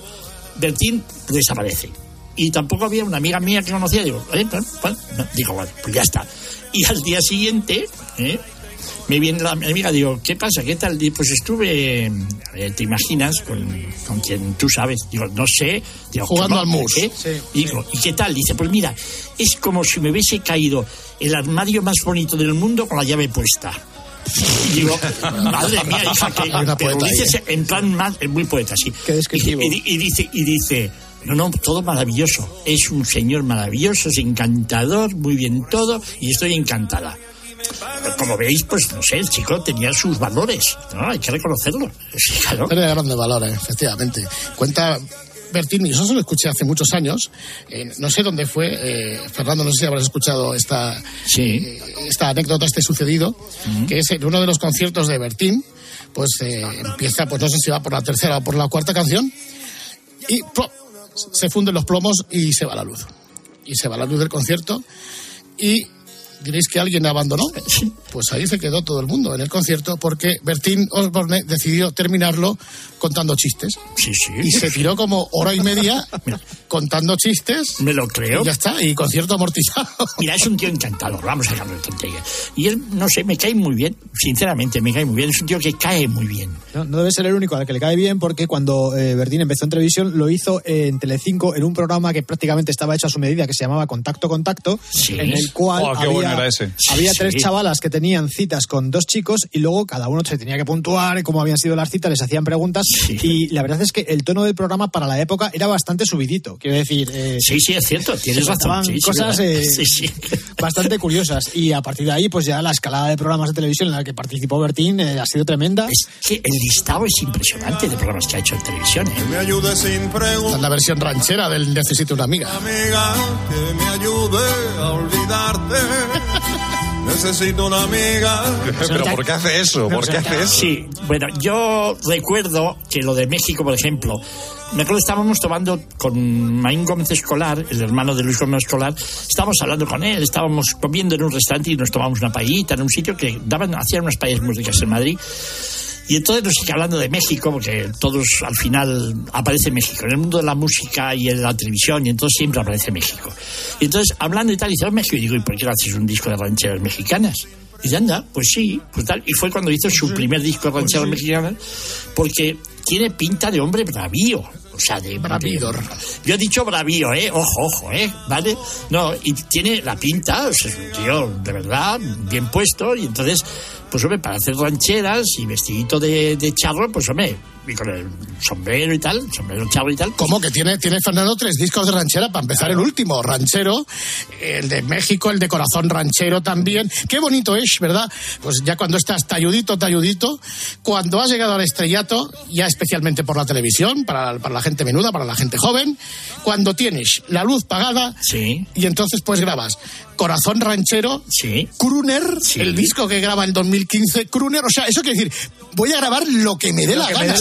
Bertín desaparece. Y tampoco había una amiga mía que conocía, digo, "Eh, bueno", no, digo, bueno, pues ya está. Y al día siguiente, ¿eh? Me viene la amiga, digo, ¿qué pasa? ¿Qué tal? Digo, pues estuve, eh, ¿te imaginas? Con, con quien tú sabes. Digo, no sé. Digo, Jugando al mus. Digo, ¿y qué tal? Dice, pues mira, es como si me hubiese caído el armario más bonito del mundo con la llave puesta. Y digo, madre mía, hija, que una pero poeta ahí, dices ¿eh? en plan más, muy poeta, sí. Qué descriptivo. Y, y- y dice, y dice, no, no, todo maravilloso. Es un señor maravilloso, es encantador, muy bien todo, y estoy encantada. Como veis, pues no sé, el chico tenía sus valores, ¿no? Hay que reconocerlo. Sí, claro. De grandes valores, efectivamente. Cuenta Bertín, y eso se lo escuché hace muchos años. eh, no sé dónde fue, eh, Fernando, no sé si habrás escuchado esta, eh, esta anécdota, este sucedido, que es en uno de los conciertos de Bertín, pues eh, empieza, pues no sé si va por la tercera o por la cuarta canción, y ¡plop! se funden los plomos y se va la luz. Y se va la luz del concierto, y diréis que alguien abandonó. Pues ahí se quedó todo el mundo en el concierto porque Bertín Osborne decidió terminarlo contando chistes. Sí, sí. Y se tiró como hora y media contando chistes. Me lo creo. Y ya está, y concierto amortizado. Mira, es un tío encantador, vamos a dejarlo de tontería. Y él, no sé, me cae muy bien, sinceramente, me cae muy bien. Es un tío que cae muy bien. No, no debe ser el único al que le cae bien porque cuando eh, Bertín empezó en televisión lo hizo en Telecinco en un programa que prácticamente estaba hecho a su medida que se llamaba Contacto Contacto en el cual Oh, qué había, bueno era ese. había Sí, tres sí. chavalas que tenían citas con dos chicos y luego cada uno se tenía que puntuar cómo habían sido las citas, les hacían preguntas y la verdad es que el tono del programa para la época era bastante subidito. Quiero decir, eh, Sí, sí, es cierto, tienes se razón. sí, sí, cosas eh, Sí, sí. bastante curiosas y a partir de ahí pues ya la escalada de programas de televisión en la que participó Bertín eh, ha sido tremenda. Es que el listado es impresionante de programas que ha hecho en televisión. ¿eh? Me ayude sin preguntar. La versión ranchera del Necesito una amiga. Amiga, que me ayude a olvidarte. Necesito una amiga. Pero ¿por qué hace eso? ¿Por qué hace eso? Sí, bueno, yo recuerdo que lo de México, por ejemplo, me acuerdo estábamos tomando con Maín Gómez Escolar, el hermano de Luis Gómez Escolar, estábamos hablando con él, estábamos comiendo en un restaurante y nos tomamos una paellita en un sitio que daban, hacían unas paellas muy ricas en Madrid. Y entonces nos sigue hablando de México, porque todos al final aparece México, en el mundo de la música y en la televisión, y entonces siempre aparece México. Y entonces, hablando y tal, dice, "Oh, México, y digo, ¿y por qué no haces un disco de rancheras mexicanas? Y anda, pues sí, pues tal. Y fue cuando hizo su primer disco de rancheras mexicanas, porque tiene pinta de hombre bravío. O sea, de Bravídor. Yo he dicho bravío, ¿eh? Ojo, ojo, ¿eh? ¿Vale? No, y tiene la pinta, o sea, es un tío de verdad, bien puesto, y entonces, pues hombre, para hacer rancheras y vestidito de, de charro, pues hombre, y con el sombrero y tal, sombrero charro y tal. ¿Cómo que tiene, tiene Fernando tres discos de ranchera? Para empezar, el último, ranchero, el de México, el de corazón ranchero también. Qué bonito es, ¿verdad? Pues ya cuando estás talludito, talludito, cuando has llegado al estrellato, ya especialmente por la televisión, para, para la gente menuda, para la gente joven, cuando tienes la luz pagada Sí. y entonces pues grabas Corazón Ranchero, Sí. Kruner, el disco que graba en 2015, Kruner, o sea, eso quiere decir, voy a grabar lo que me dé la gana.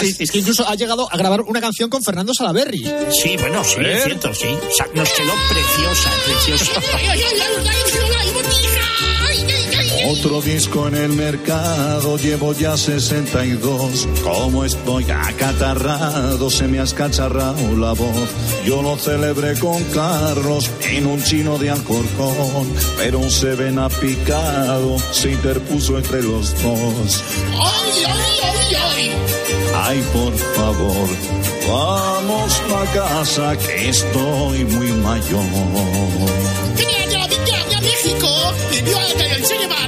Es que incluso ha llegado a grabar una canción con Fernando Salaberry. Sí, bueno, sí, es cierto, sí. O sea, nos quedó preciosa, preciosa. Otro disco en el mercado, llevo ya 62. Como estoy acatarrado, se me ha escacharrado la voz. Yo lo celebré con Carlos en un chino de Alcorcón, pero un se ven picado, se interpuso entre los dos. ¡Ay, ay, ay, ay! Ay, por favor, vamos pa' casa que estoy muy mayor. México y vio a el Che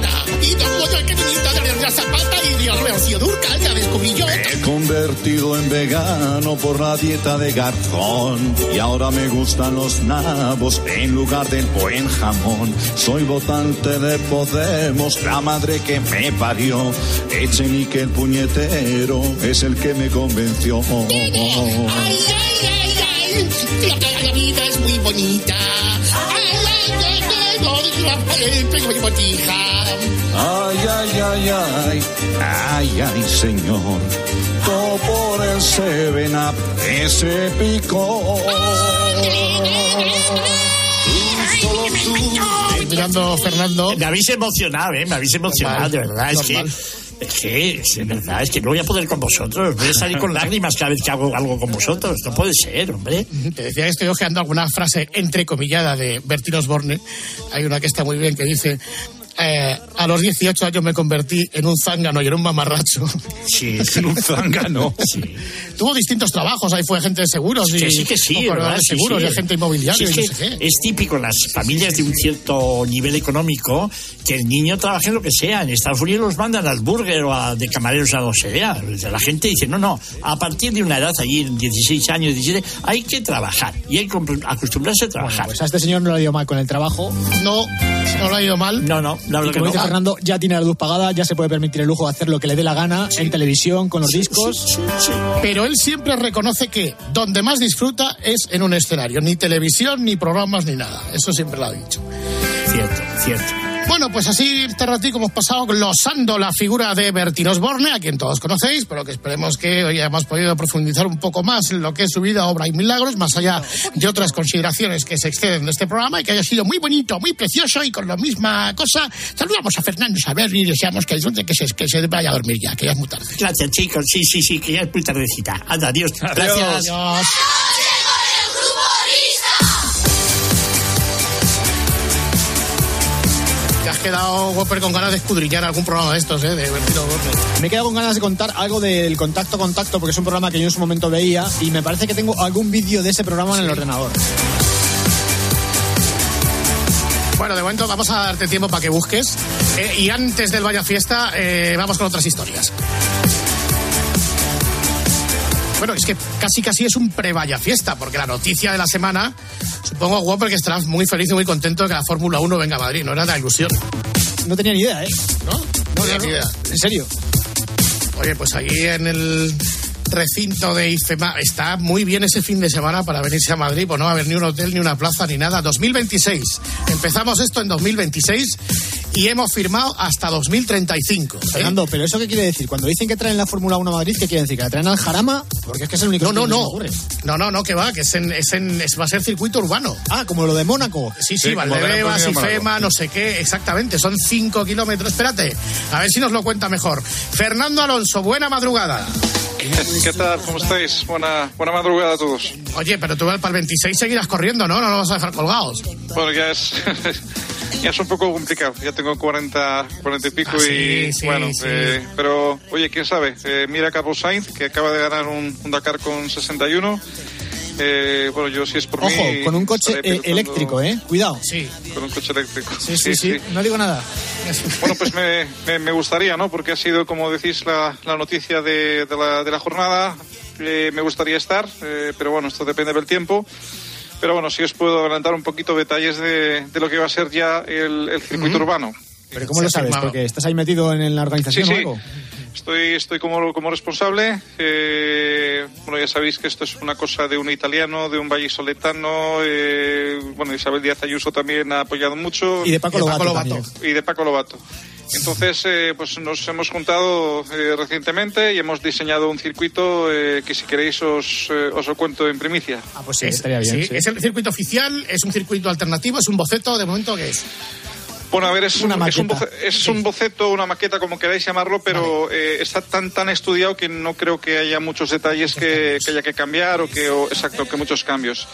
la Zapata y de Rocío Durcal, ya descubrí yo. Me he convertido en vegano por la dieta de garzón y ahora me gustan los nabos en lugar del buen jamón. Soy votante de Podemos, la madre que me parió. Echenique el puñetero es el que me convenció. ¡Ay, ay, ay, ay! La vida es muy bonita. ¡Ay, ay, ay, ay! Ay, ay, ay, ay, ay, ay, señor. Todo por el Seven Up, ese pico. Mirando, Fernando. Me habéis emocionado, ¿eh? Me habéis emocionado, de verdad. Es que. Es que, es verdad, es que no voy a poder con vosotros. Voy a salir con lágrimas cada vez que hago algo con vosotros. No puede ser, hombre. Te decía que estoy ojeando alguna frase entrecomillada de Bertín Osborne. Hay una que está muy bien que dice. Eh, a los 18 años me convertí en un zángano y en un mamarracho. Sí, En un zángano. Sí. Tuvo distintos trabajos, ahí fue agente de seguros y Que sí, que sí, ¿verdad? de Sí, seguros sí. y Sí, y es, no que sé qué. es típico en las familias de un cierto nivel económico que el niño trabaje en lo que sea. En Estados Unidos los mandan al burger o a, de camareros a lo que sea. La gente dice, no, no, a partir de una edad, allí, 16 años, 17, hay que trabajar y hay que acostumbrarse a trabajar. Pues a este señor no le ha ido mal con el trabajo. No, no lo ha ido mal. No, no, la Y no. Fernando, ya tiene la luz pagada, ya se puede permitir el lujo de hacer lo que le dé la gana en televisión, con los discos. Pero él siempre reconoce que donde más disfruta es en un escenario. Ni televisión, ni programas, ni nada. Eso siempre lo ha dicho. Cierto, cierto. Bueno, pues así este ratico hemos pasado glosando la figura de Bertín Osborne, a quien todos conocéis, pero que esperemos que hoy hayamos podido profundizar un poco más en lo que es su vida, obra y milagros, más allá de otras consideraciones que se exceden de este programa y que haya sido muy bonito, muy precioso y con la misma cosa. Saludamos a Fernando Saber y deseamos que que se, que se vaya a dormir ya, que ya es muy tarde. Gracias, chicos. Sí, sí, sí, que ya es muy tardecita. Anda, adiós. Gracias. Adiós. Quedado, Whopper, con ganas de escudriñar algún programa de estos, ¿eh? De. Me he quedado con ganas de contar algo del contacto contacto, porque es un programa que yo en su momento veía y me parece que tengo algún vídeo de ese programa en el ordenador. Bueno, de momento vamos a darte tiempo para que busques. Eh, y antes del Vaya Fiesta, eh, vamos con otras historias. Bueno, es que casi casi es un pre-Vaya Fiesta, porque la noticia de la semana, supongo, Whopper, que estarás muy feliz y muy contento de que la Fórmula 1 venga a Madrid. No era la ilusión, No tenía ni idea, ¿eh? ¿no? No, tenía ni idea. En serio. Oye, pues allí en el recinto de IFEMA está muy bien ese fin de semana para venirse a Madrid, pues no va a haber ni un hotel, ni una plaza, ni nada. 2026. Empezamos esto en 2026 y hemos firmado hasta 2035. ¿eh? Fernando, pero ¿eso qué quiere decir? Cuando dicen que traen la Fórmula 1 a Madrid, ¿qué quiere decir? ¿Que la traen al Jarama? Porque es que es el único No, no, no. ocurre. No, no, no, que va, que es en, es en, es- va a ser circuito urbano. Ah, como lo de Mónaco. Sí, sí, Sí, Valdebebas, IFEMA, no sé qué, exactamente, son cinco kilómetros. Espérate, a ver si nos lo cuenta mejor. Fernando Alonso, buena madrugada. ¿Qué tal? ¿Cómo estáis? Buena, buena madrugada a todos. Oye, pero tú para el 26 seguirás corriendo, ¿no? No nos vas a dejar colgados. Bueno, ya es, ya es un poco complicado. Ya tengo 40, 40 y pico Ah, y sí, sí, bueno, sí. eh, pero oye, quién sabe. Eh, mira a Carlos Sainz que acaba de ganar un, un Dakar con 61. Eh, bueno, yo si es por Ojo, mí. con un coche pilotando- eléctrico, ¿eh? Cuidado. Sí, Con un coche eléctrico. Sí, sí, sí. No digo nada. Bueno, pues me, me- me gustaría, ¿no? Porque ha sido, como decís, la, la noticia de, de la, de la jornada. Eh, me gustaría estar, eh, pero bueno, esto depende del tiempo. Pero bueno, sí os puedo adelantar un poquito detalles de, de lo que va a ser ya el, el circuito urbano. ¿Pero cómo lo sabes? firmado. ¿Porque estás ahí metido en la Sí, organización sí. o algo? Estoy, estoy como, como responsable. Eh, bueno, ya sabéis que esto es una cosa de un italiano, de un vallisoletano. Eh, bueno, Isabel Díaz Ayuso también ha apoyado mucho. Y de Paco Y de Lobato, Paco Lobato. también. y de Paco Lobato. Entonces, eh, pues nos hemos juntado eh, recientemente y hemos diseñado un circuito eh, que si queréis os, eh, os lo cuento en primicia. Ah, pues sí, es, estaría bien. sí, sí. es el circuito oficial, es un circuito alternativo, es un boceto, de momento que es. Bueno, a ver, es, Una un, es, un, maqueta. boce- es un boceto, una maqueta, como queráis llamarlo, pero eh, está tan tan estudiado que no creo que haya muchos detalles que, que haya que cambiar o que, o- exacto, que muchos cambios.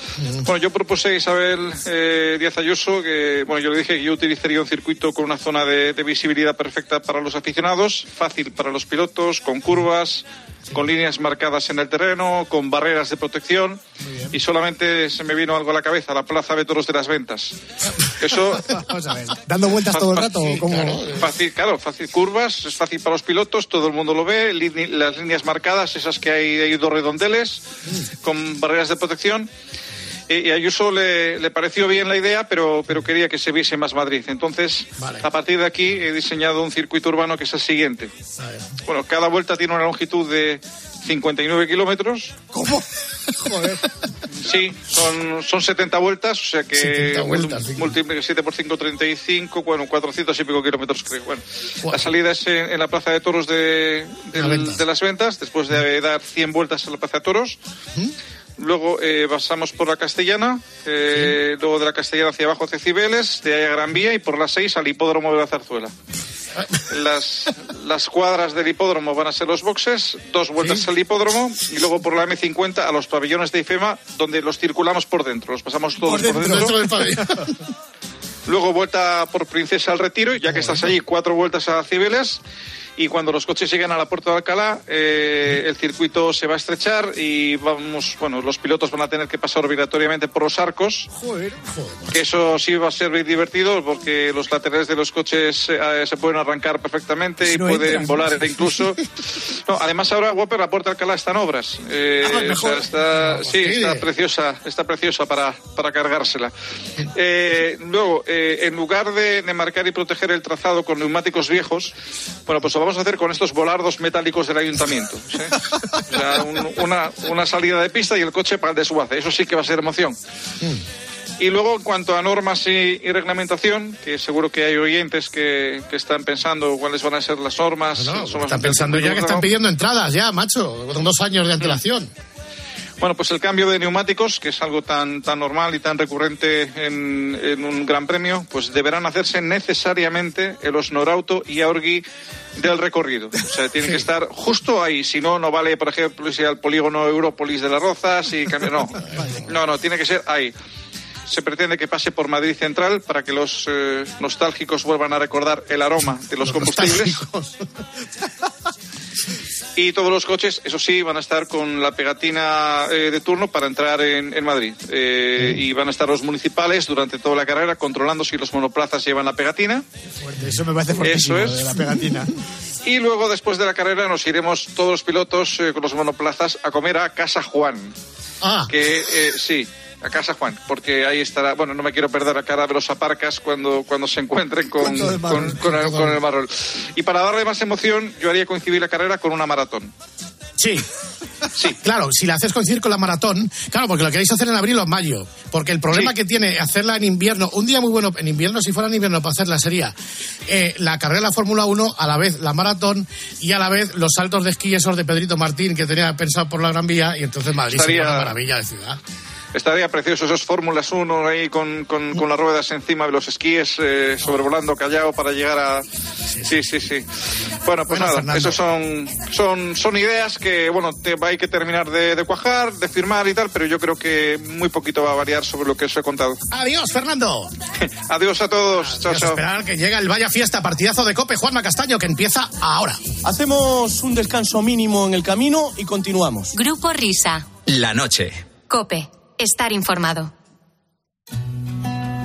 Bueno, yo propuse a Isabel eh, Díaz Ayuso que, bueno, yo le dije que yo utilizaría un circuito con una zona de, de visibilidad perfecta para los aficionados, fácil para los pilotos, con curvas, con líneas marcadas en el terreno, con barreras de protección, y solamente se me vino algo a la cabeza, la Plaza de Toros de las Ventas. Eso Vamos a ver. ¿Dando vueltas todo el rato? cómo? Fácil, claro, fácil curvas, es fácil para los pilotos, todo el mundo lo ve, las líneas marcadas, esas que hay, hay dos redondeles con barreras de protección. Y y a Ayuso le, le pareció bien la idea, pero, pero quería que se viese más Madrid. Entonces, a partir de aquí he diseñado un circuito urbano que es el siguiente. Bueno, cada vuelta tiene una longitud de 59 kilómetros. ¿Cómo? Joder. Sí, son, son 70 vueltas, o sea que 70 vueltas, sí. multiplica 7 por 5, 35, bueno, 400 y pico kilómetros creo. Bueno, la salida es en, en la Plaza de Toros de las Ventas, después de dar 100 vueltas en la Plaza de Toros. Luego eh, pasamos por la Castellana, eh, luego de la Castellana hacia abajo hacia Cibeles, de ahí a Gran Vía y por las 6 al hipódromo de la Zarzuela. Las, las cuadras del hipódromo van a ser los boxes, dos vueltas al hipódromo y luego por la M50 a los pabellones de IFEMA, donde los circulamos por dentro, los pasamos todos por dentro. Dentro del pabellón. Luego vuelta por Princesa al Retiro, ya que estás allí, cuatro vueltas a Cibeles. Y cuando los coches lleguen a la puerta de Alcalá, eh, el circuito se va a estrechar y vamos, bueno, los pilotos van a tener que pasar obligatoriamente por los arcos. Joder, joder. Que eso sí va a ser bien divertido porque los laterales de los coches eh, se pueden arrancar perfectamente y Si no pueden entran. volar incluso. No, además ahora Whopper, la puerta de Alcalá está en obras. Eh, Ah, o sea, está, sí, está preciosa, está preciosa para, para cargársela. Eh, luego, eh, en lugar de, de marcar y proteger el trazado con neumáticos viejos, bueno, pues vamos a hacer con estos volardos metálicos del ayuntamiento. ¿sí? O sea, un- una, una salida de pista y el coche para el desguace. Eso sí que va a ser emoción. Y luego, en cuanto a normas y, y reglamentación, que seguro que hay oyentes que, que están pensando cuáles van a ser las normas. No, las normas están pensando ya que están pidiendo entradas ya, macho, con dos años de antelación. Bueno, pues el cambio de neumáticos, que es algo tan, tan normal y tan recurrente en, en un gran premio, pues deberán hacerse necesariamente en los Norauto y Aurgi del recorrido. O sea, tienen que estar justo ahí. Si no, no vale, por ejemplo, si al polígono Európolis de las Rozas y cambia. No, no, no, tiene que ser ahí. Se pretende que pase por Madrid Central para que los eh, nostálgicos vuelvan a recordar el aroma de los combustibles. Y todos los coches, eso sí, van a estar con la pegatina eh, de turno para entrar en, en Madrid. Eh, Y van a estar los municipales durante toda la carrera controlando si los monoplazas llevan la pegatina. Fuerte, Eso me parece fuertísimo, Eso es. de la pegatina. Y luego, después de la carrera, nos iremos todos los pilotos eh, con los monoplazas a comer a Casa Juan. Ah. Que sí, a Casa Juan, porque ahí estará. Bueno, no me quiero perder la cara de los aparcas cuando, cuando se encuentren con, Con el con- con el, con el marrón. Y para darle más emoción, yo haría coincidir la carrera con una maratón. Sí. Sí. Claro, si la haces coincidir con la maratón, claro, porque lo queréis hacer en abril o en mayo. Porque el problema que tiene hacerla en invierno, un día muy bueno en invierno, si fuera en invierno para hacerla, sería eh, la carrera de la Fórmula 1, a la vez la maratón y a la vez los saltos de esquí esos de Pedrito Martín que tenía pensado por la Gran Vía y entonces Madrid Estaría- sería una maravilla de ciudad. Estaría precioso esos Fórmulas 1 ahí con, con, con las ruedas encima de los esquíes, eh, sobrevolando Callao para llegar a... Sí, sí, sí. Bueno, pues Bueno, nada, Fernando. esos son, son, son ideas que, bueno, te, hay que terminar de, de cuajar, de firmar y tal, pero yo creo que muy poquito va a variar sobre lo que os he contado. Adiós, Fernando. Adiós a todos. Chao, Adiós, chao. esperar que llega el Vaya Fiesta, partidazo de Cope, Juanma Castaño, que empieza ahora. Hacemos un descanso mínimo en el camino y continuamos. Grupo Risa. La noche. Cope. Estar informado.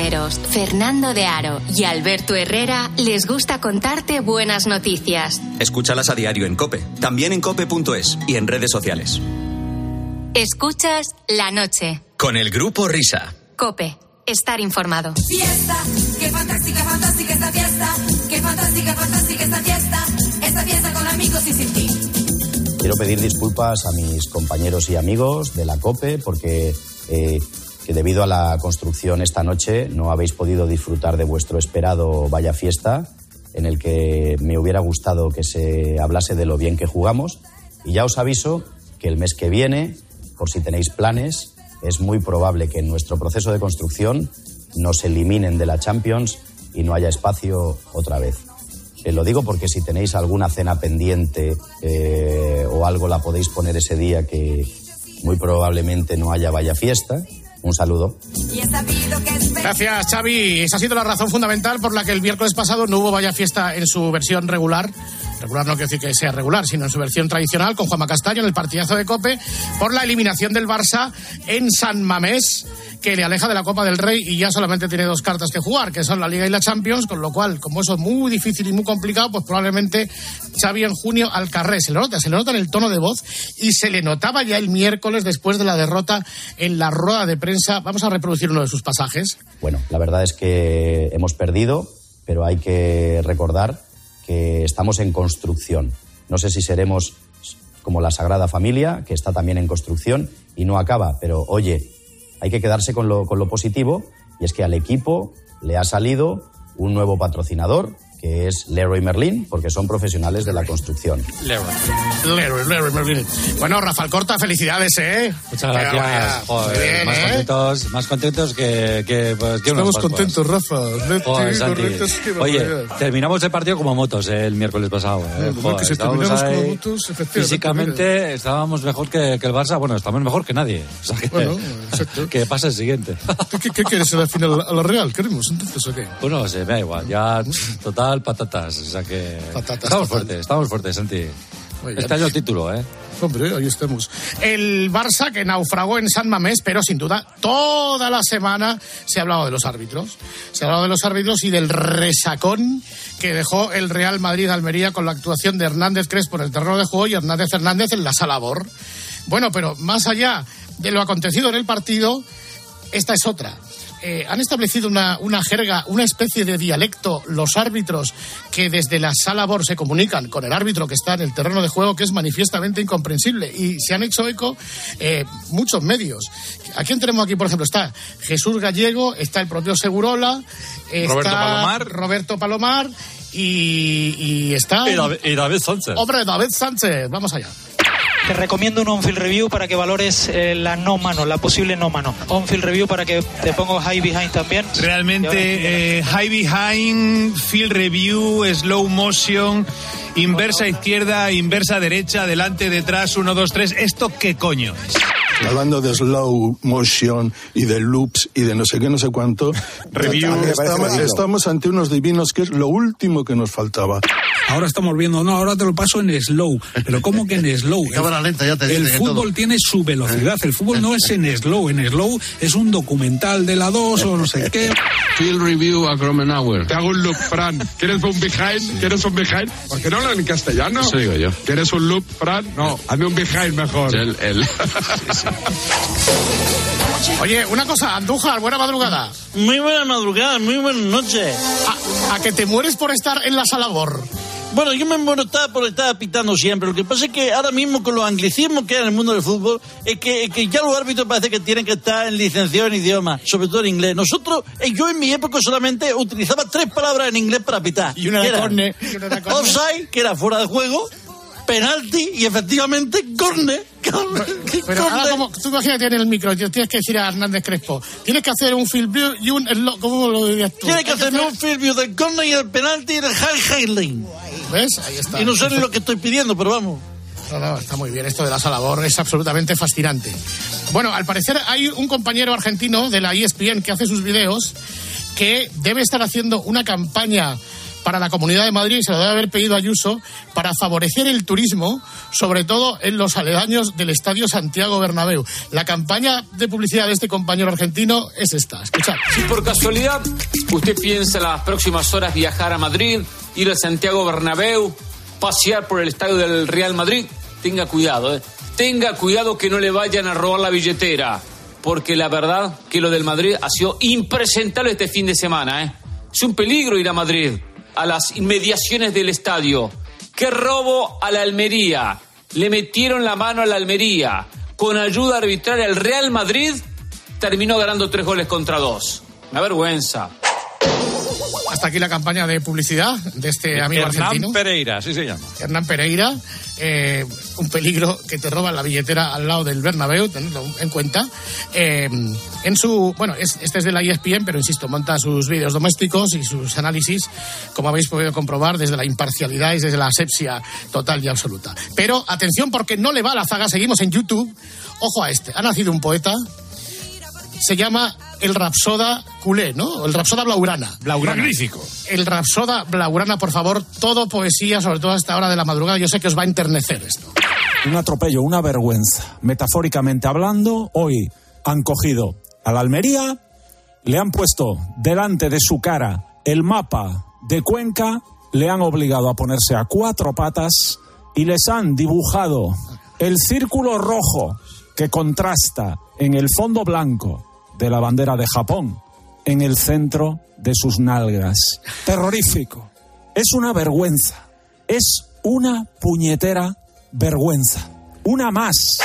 Cisneros, Fernando de Aro y Alberto Herrera les gusta contarte buenas noticias. Escúchalas a diario en Cope, también en cope.es y en redes sociales. Escuchas la noche. Con el grupo Risa. Cope. Estar informado. Fiesta, Qué fantástica, fantástica esta fiesta. Qué fantástica, fantástica esta fiesta. Esta fiesta con amigos y sin ti. Quiero pedir disculpas a mis compañeros y amigos de la COPE porque eh, debido a la construcción esta noche no habéis podido disfrutar de vuestro esperado Vaya Fiesta, en el que me hubiera gustado que se hablase de lo bien que jugamos. Y ya os aviso que el mes que viene, por si tenéis planes, es muy probable que en nuestro proceso de construcción nos eliminen de la Champions y no haya espacio otra vez. Lo digo porque si tenéis alguna cena pendiente eh, o algo la podéis poner ese día que muy probablemente no haya vaya fiesta. Un saludo. Gracias, Xavi. Esa ha sido la razón fundamental por la que el miércoles pasado no hubo vaya fiesta en su versión regular. Regular no quiere decir que sea regular, sino en su versión tradicional con Juanma Castaño en el partidazo de Cope por la eliminación del Barça en San Mamés que le aleja de la Copa del Rey y ya solamente tiene dos cartas que jugar, que son la Liga y la Champions, con lo cual, como eso es muy difícil y muy complicado, pues probablemente Xavi en junio al carré. Se le nota, se le nota en el tono de voz y se le notaba ya el miércoles después de la derrota en la rueda de prensa. Vamos a reproducir uno de sus pasajes. Bueno, la verdad es que hemos perdido, pero hay que recordar estamos en construcción. No sé si seremos como la Sagrada Familia, que está también en construcción y no acaba, pero oye, hay que quedarse con lo, con lo positivo y es que al equipo le ha salido un nuevo patrocinador que es Leroy Merlin, porque son profesionales de la construcción. Leroy. Leroy, Leroy Merlin. Bueno, Rafael Corta, felicidades, ¿eh? Muchas gracias. Joder, bien, más ¿eh? contentos, más contentos que, que, pues, que Estamos contentos, Rafa. Joder, Santi. Oye, terminamos el partido como motos eh, el miércoles pasado. eh. Bueno, que si estábamos terminamos como ahí, motos, efectivamente, Físicamente estábamos mejor que, que el Barça. Bueno, estamos mejor que nadie. O sea que, Bueno, exacto. que pase el siguiente. ¿Qué, qué quieres en la final? ¿A la Real queremos entonces o qué? Bueno, se me da igual. Ya, total, patatas. O sea que. estamos fuertes, estamos fuertes, Santi. Este año el título, ¿eh? Hombre, ahí estamos. El Barça que naufragó en San Mamés, pero sin duda toda la semana se ha hablado de los árbitros. Se ha hablado de los árbitros y del resacón que dejó el Real Madrid-Almería con la actuación de Hernández Crespo en el terreno de juego y Hernández Hernández en la sala Bor. Bueno, pero más allá de lo acontecido en el partido, esta es otra. Eh, han establecido una, una jerga, una especie de dialecto, los árbitros que desde la sala BOR se comunican con el árbitro que está en el terreno de juego, que es manifiestamente incomprensible. Y se han hecho eco eh, muchos medios. ¿A quién tenemos aquí, por ejemplo? Está Jesús Gallego, está el propio Segurola, está Roberto Palomar. Roberto Palomar y, y está... Y David- y David Sánchez. Hombre, David Sánchez. Vamos allá. Te recomiendo un on-field review para que valores eh, la no mano, la posible no mano. On-field review para que te pongo high behind también. Realmente, eh, high behind, field review, slow motion, inversa izquierda, inversa derecha, adelante, detrás, uno, dos, tres. ¿Esto qué coño es? Hablando de slow motion y de loops y de no sé qué, no sé cuánto. Review. Estamos, estamos ante unos divinos que es lo último que nos faltaba. Ahora estamos viendo, no, ahora te lo paso en slow. Pero ¿cómo que en slow? cámara lenta, ya te El fútbol todo. tiene su velocidad. El fútbol no es en slow. En slow es un documental de la 2 o no sé qué. Field review a Gromenauer. Te hago un loop, Fran. ¿Quieres un behind? ¿Quieres un behind? ¿Por qué no en castellano? Eso digo yo. ¿Quieres un loop, Fran? No, hazme un behind mejor. El, el... Oye, una cosa, Andújar, buena madrugada. Muy buena madrugada, muy buenas noches. A, a que te mueres por estar en la sala BOR. Bueno, yo me muero estaba por estar pitando siempre. Lo que pasa es que ahora mismo con los anglicismos que hay en el mundo del fútbol, es que, es que ya los árbitros parece que tienen que estar en licenciado en idioma, sobre todo en inglés. Nosotros, eh, yo en mi época solamente utilizaba tres palabras en inglés para pitar. Y una de córner. Offside, que era fuera de juego, penalti y efectivamente córner. Pero ahora, como, tú imagínate en el micro, tienes que decir a Hernández Crespo, tienes que hacer un field view y un... ¿Cómo lo dirías tú? Tiene que hacerme un field view del córner y el penalti y del high highline. ¿Ves? Ahí está. Y no sé ni lo que estoy pidiendo, pero vamos. No, no, está muy bien. Esto de la sala BOR es absolutamente fascinante. Bueno, al parecer hay un compañero argentino de la ESPN que hace sus videos que debe estar haciendo una campaña para la Comunidad de Madrid, y se lo debe haber pedido a Ayuso, para favorecer el turismo, sobre todo en los aledaños del Estadio Santiago Bernabéu. La campaña de publicidad de este compañero argentino es esta. Escuchad. Si por casualidad usted piensa en las próximas horas viajar a Madrid, ir a Santiago Bernabéu, pasear por el estadio del Real Madrid, tenga cuidado, ¿eh? Tenga cuidado que no le vayan a robar la billetera. Porque la verdad que lo del Madrid ha sido impresentable este fin de semana, ¿eh? Es un peligro ir a Madrid, a las inmediaciones del estadio. ¡Qué robo a la Almería! Le metieron la mano a la Almería. Con ayuda arbitraria, el Real Madrid terminó ganando tres goles contra dos. Una vergüenza. Hasta aquí la campaña de publicidad de este amigo Hernán argentino. Pereira, así se llama. Hernán Pereira, eh, un peligro que te roba la billetera al lado del Bernabéu, tenedlo en cuenta. Eh, en su, bueno, es- este es de la ESPN, pero insisto, monta sus vídeos domésticos y sus análisis, como habéis podido comprobar, desde la imparcialidad y desde la asepsia total y absoluta. Pero atención, porque no le va a la zaga, seguimos en YouTube. Ojo a este, ha nacido un poeta, se llama el Rapsoda culé, ¿no? El Rapsoda Blaugrana. Magnífico. El Rapsoda Blaugrana, por favor, todo poesía, sobre todo a esta hora de la madrugada. Yo sé que os va a enternecer esto. Un atropello, una vergüenza. Metafóricamente hablando, hoy han cogido a la Almería, le han puesto delante de su cara el mapa de Cuenca, le han obligado a ponerse a cuatro patas y les han dibujado el círculo rojo que contrasta en el fondo blanco de la bandera de Japón en el centro de sus nalgas. Terrorífico. Es una vergüenza. Es una puñetera vergüenza. Una más.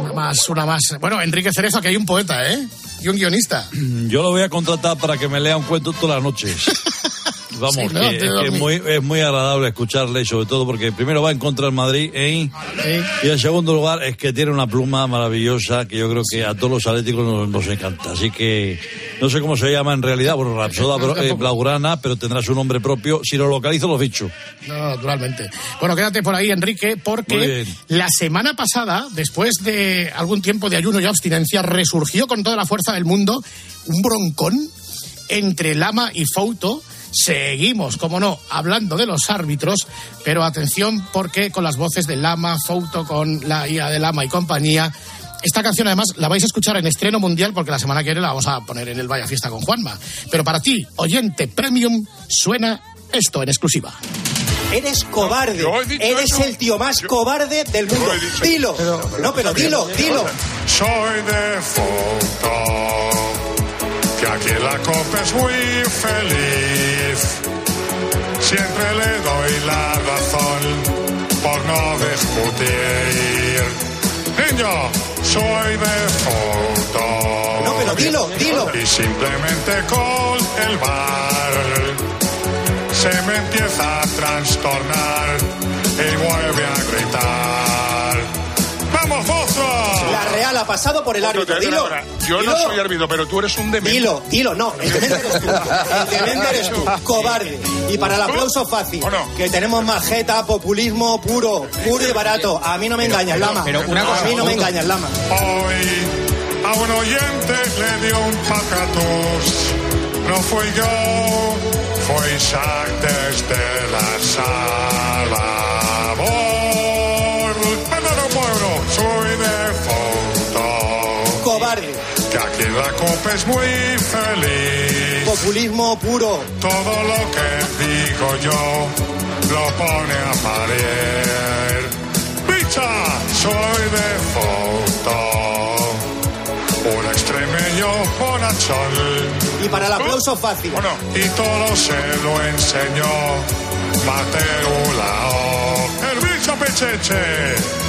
Una más, una más. Bueno, Enrique Cerezo, que hay un poeta, ¿eh? Y un guionista. Yo lo voy a contratar para que me lea un cuento todas las noches. Vamos, Sí, no, que, te es, que dormí. es muy, es muy agradable escucharle, sobre todo porque primero va en contra del Madrid, ¿eh? y en segundo lugar es que tiene una pluma maravillosa que yo creo que a todos los atléticos nos, nos encanta. Así que no sé cómo se llama en realidad, bueno, Rapsoda eh, Blaugrana, pero tendrá su nombre propio. Si lo localizo, lo ficho. No, naturalmente. Bueno, quédate por ahí, Enrique, porque la semana pasada, después de algún tiempo de ayuno y abstinencia, resurgió con toda la fuerza del mundo un broncón entre Lama y Fouto. Seguimos, como no, hablando de los árbitros, pero atención porque con las voces de Lama, Fouto, con la IA de Lama y compañía. Esta canción además la vais a escuchar en estreno mundial porque la semana que viene la vamos a poner en el Vaya Fiesta con Juanma. Pero para ti, oyente premium, suena esto en exclusiva. Eres cobarde. Eres el tío más cobarde del mundo. Dilo. no, pero dilo, dilo. Soy de foto, que aquí en la copa es muy feliz. Siempre le doy la razón por no discutir. Niño, soy de foto. No, pero dilo, dilo. Y simplemente con el bar se me empieza a trastornar y vuelve a gritar. La Real ha pasado por el árbitro. Dilo. Yo Dilo. no soy árbitro, pero tú eres un demente. Dilo, dilo, no, el demente eres tú. El demente eres tú, cobarde. Y para el aplauso fácil, que tenemos majeta, populismo puro, puro y barato. A mí no me engañas, Lama. pero una cosa, a mí no me engañas, Lama. Hoy a un oyente le dio un pacatus. No fui yo, fue Isaac desde la sala. Es muy feliz. Populismo puro. Todo lo que digo yo lo pone a parir. ¡Bicha! Soy de foto. Un extremeño bonachón. Y para el aplauso fácil. Bueno, y todo se lo enseñó Mateo Lao. El bicho pecheche.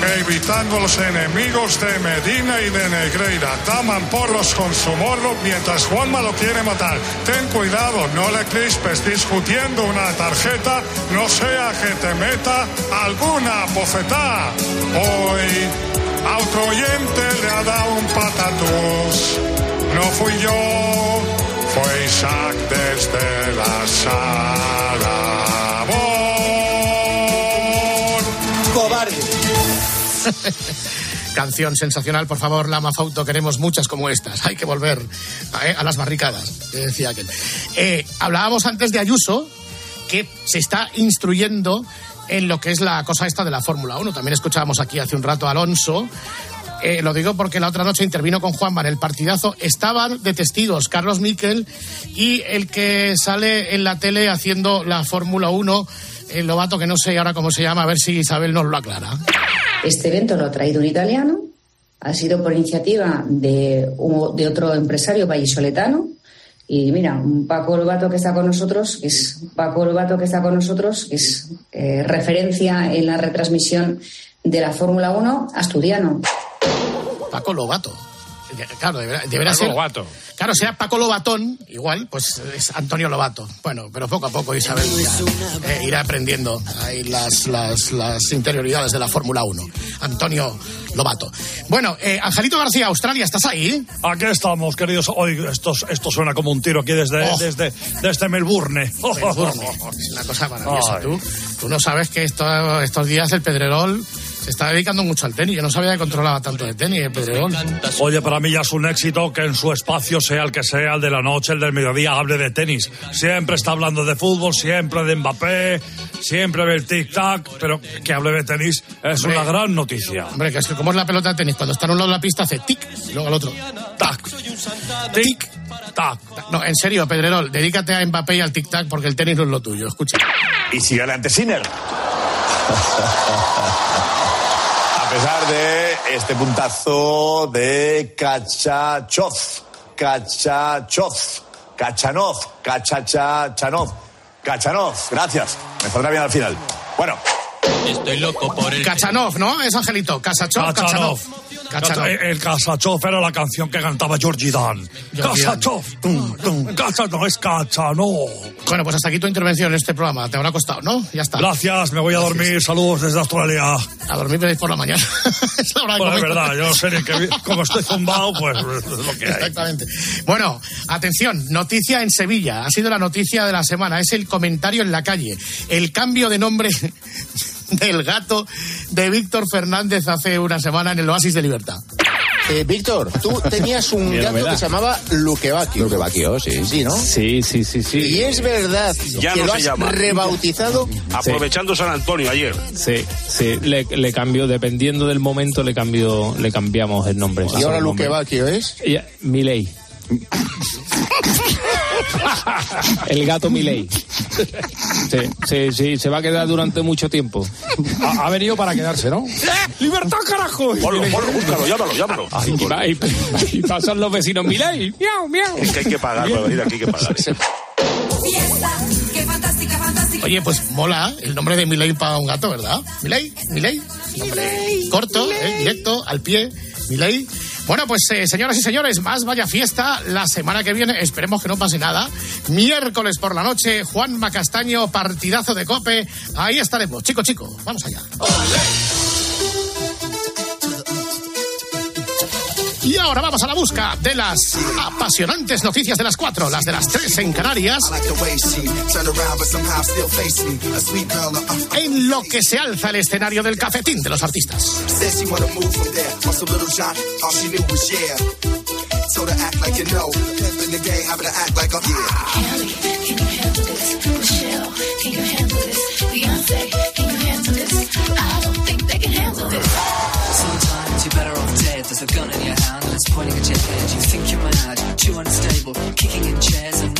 Evitando los enemigos de Medina y de Negreira. Taman porros con su morro mientras Juanma lo quiere matar. Ten cuidado, no le crispes discutiendo una tarjeta, no sea que te meta alguna bofetada. Hoy a otro oyente le ha dado un patatús. No fui yo, fue Isaac desde la sala. Canción sensacional, por favor, Lama Fauto. Queremos muchas como estas. Hay que volver a, eh, a las barricadas, decía aquel. Eh, hablábamos antes de Ayuso, que se está instruyendo en lo que es la cosa esta de la Fórmula 1. También escuchábamos aquí hace un rato a Alonso. Eh, lo digo porque la otra noche intervino con Juanma en el partidazo. Estaban de testigos Carlos Miquel y el que sale en la tele haciendo la Fórmula 1, el Lobato, que no sé ahora cómo se llama, a ver si Isabel nos lo aclara. Este evento lo ha traído un italiano, ha sido por iniciativa de, un- de otro empresario vallisoletano Y mira, un Paco Lobato que está con nosotros, que es Paco Lobato que está con nosotros, es eh, referencia en la retransmisión de la Fórmula 1 asturiano. Paco Lobato. Claro, deberá, deberá Paco ser. Lobato. Claro, sea Paco Lobatón, igual, pues es Antonio Lobato. Bueno, pero poco a poco Isabel ya, eh, irá aprendiendo ahí las, las, las interioridades de la Fórmula 1. Antonio Lobato. Bueno, eh, Angelito García, Australia, ¿estás ahí? Aquí estamos, queridos. Hoy esto, esto suena como un tiro aquí desde, Oh. desde, desde Melbourne. Melbourne. Es una cosa maravillosa. Ay. Tú, tú no sabes que esto- estos días el Pedrerol se está dedicando mucho al tenis. Yo no sabía que controlaba tanto de tenis Pedrerol. Oye, para mí ya es un éxito que en su espacio, sea el que sea, el de la noche, el del mediodía, hable de tenis. Siempre está hablando de fútbol, siempre de Mbappé, siempre del tic-tac, pero que hable de tenis es Hombre. una gran noticia. Hombre, que es que como es la pelota de tenis, cuando está en un lado de la pista hace tic y luego al otro. Tac. Tic, tac. No, en serio, Pedrerol, dedícate a Mbappé y al tic-tac porque el tenis no es lo tuyo. Escucha. Y sigue adelante Sinner. A pesar de este puntazo de Kachachov. Kachachov. Kachanov. Kachachachanov. Kachanov. Gracias. Me saldrá bien al final. Bueno. Estoy loco por el. Kachanov, ¿no? Es Angelito. Kasachov, Kachanov. Kachanov. El, el Kasachov era la canción que cantaba Georgie Dan. Kasachov. Tum, tum, es Kachanov. Bueno, pues hasta aquí tu intervención en este programa. Te habrá costado, ¿no? Ya está. Gracias, me voy a dormir. Saludos desde Australia. A dormir veréis por la mañana. es la hora del Bueno, es momento. verdad, yo no sé ni qué. Como estoy zumbado, pues es lo que hay. Exactamente. Bueno, atención, noticia en Sevilla. Ha sido la noticia de la semana. Es el comentario en la calle. El cambio de nombre del gato de Víctor Fernández hace una semana en el Oasis de Libertad. Eh, Víctor, tú tenías un Mira, gato que se llamaba Luquevaquio. Luquevaquio, sí. Sí, ¿no? Sí, sí, sí, sí. Y es verdad Ya que no lo se has llama. rebautizado. Aprovechando San Antonio ayer. Sí, sí, le, le cambió, dependiendo del momento, le cambió, le cambiamos el nombre. Y ahora. Luquevaquio es. Y- Milei. El gato Milei. Sí, sí, sí, se va a quedar durante mucho tiempo. Ha, ha venido para quedarse, ¿no? ¡Libertad, carajo! Ponlo, ponlo, búscalo, llámalo, llámalo. Y, va- y- y pasan los vecinos, Milei. Miau, miau. Es que hay que pagar, para venir aquí hay que pagar. Fiesta, qué fantástica, fantástica. Oye, pues mola el nombre de Milei para un gato, ¿verdad? Milei, Milei. Corto, eh, directo, al pie. Milei. Bueno, pues eh, señoras y señores, más vaya fiesta la semana que viene. Esperemos que no pase nada. Miércoles por la noche, Juan Macastaño, partidazo de cope. Ahí estaremos. Chico, chico, vamos allá. Y ahora vamos a la busca de las apasionantes noticias de las cuatro, las de las tres en Canarias. En lo que se alza el escenario del cafetín de los artistas. Pointing at your head. You think you're mad, too unstable, kicking in chairs and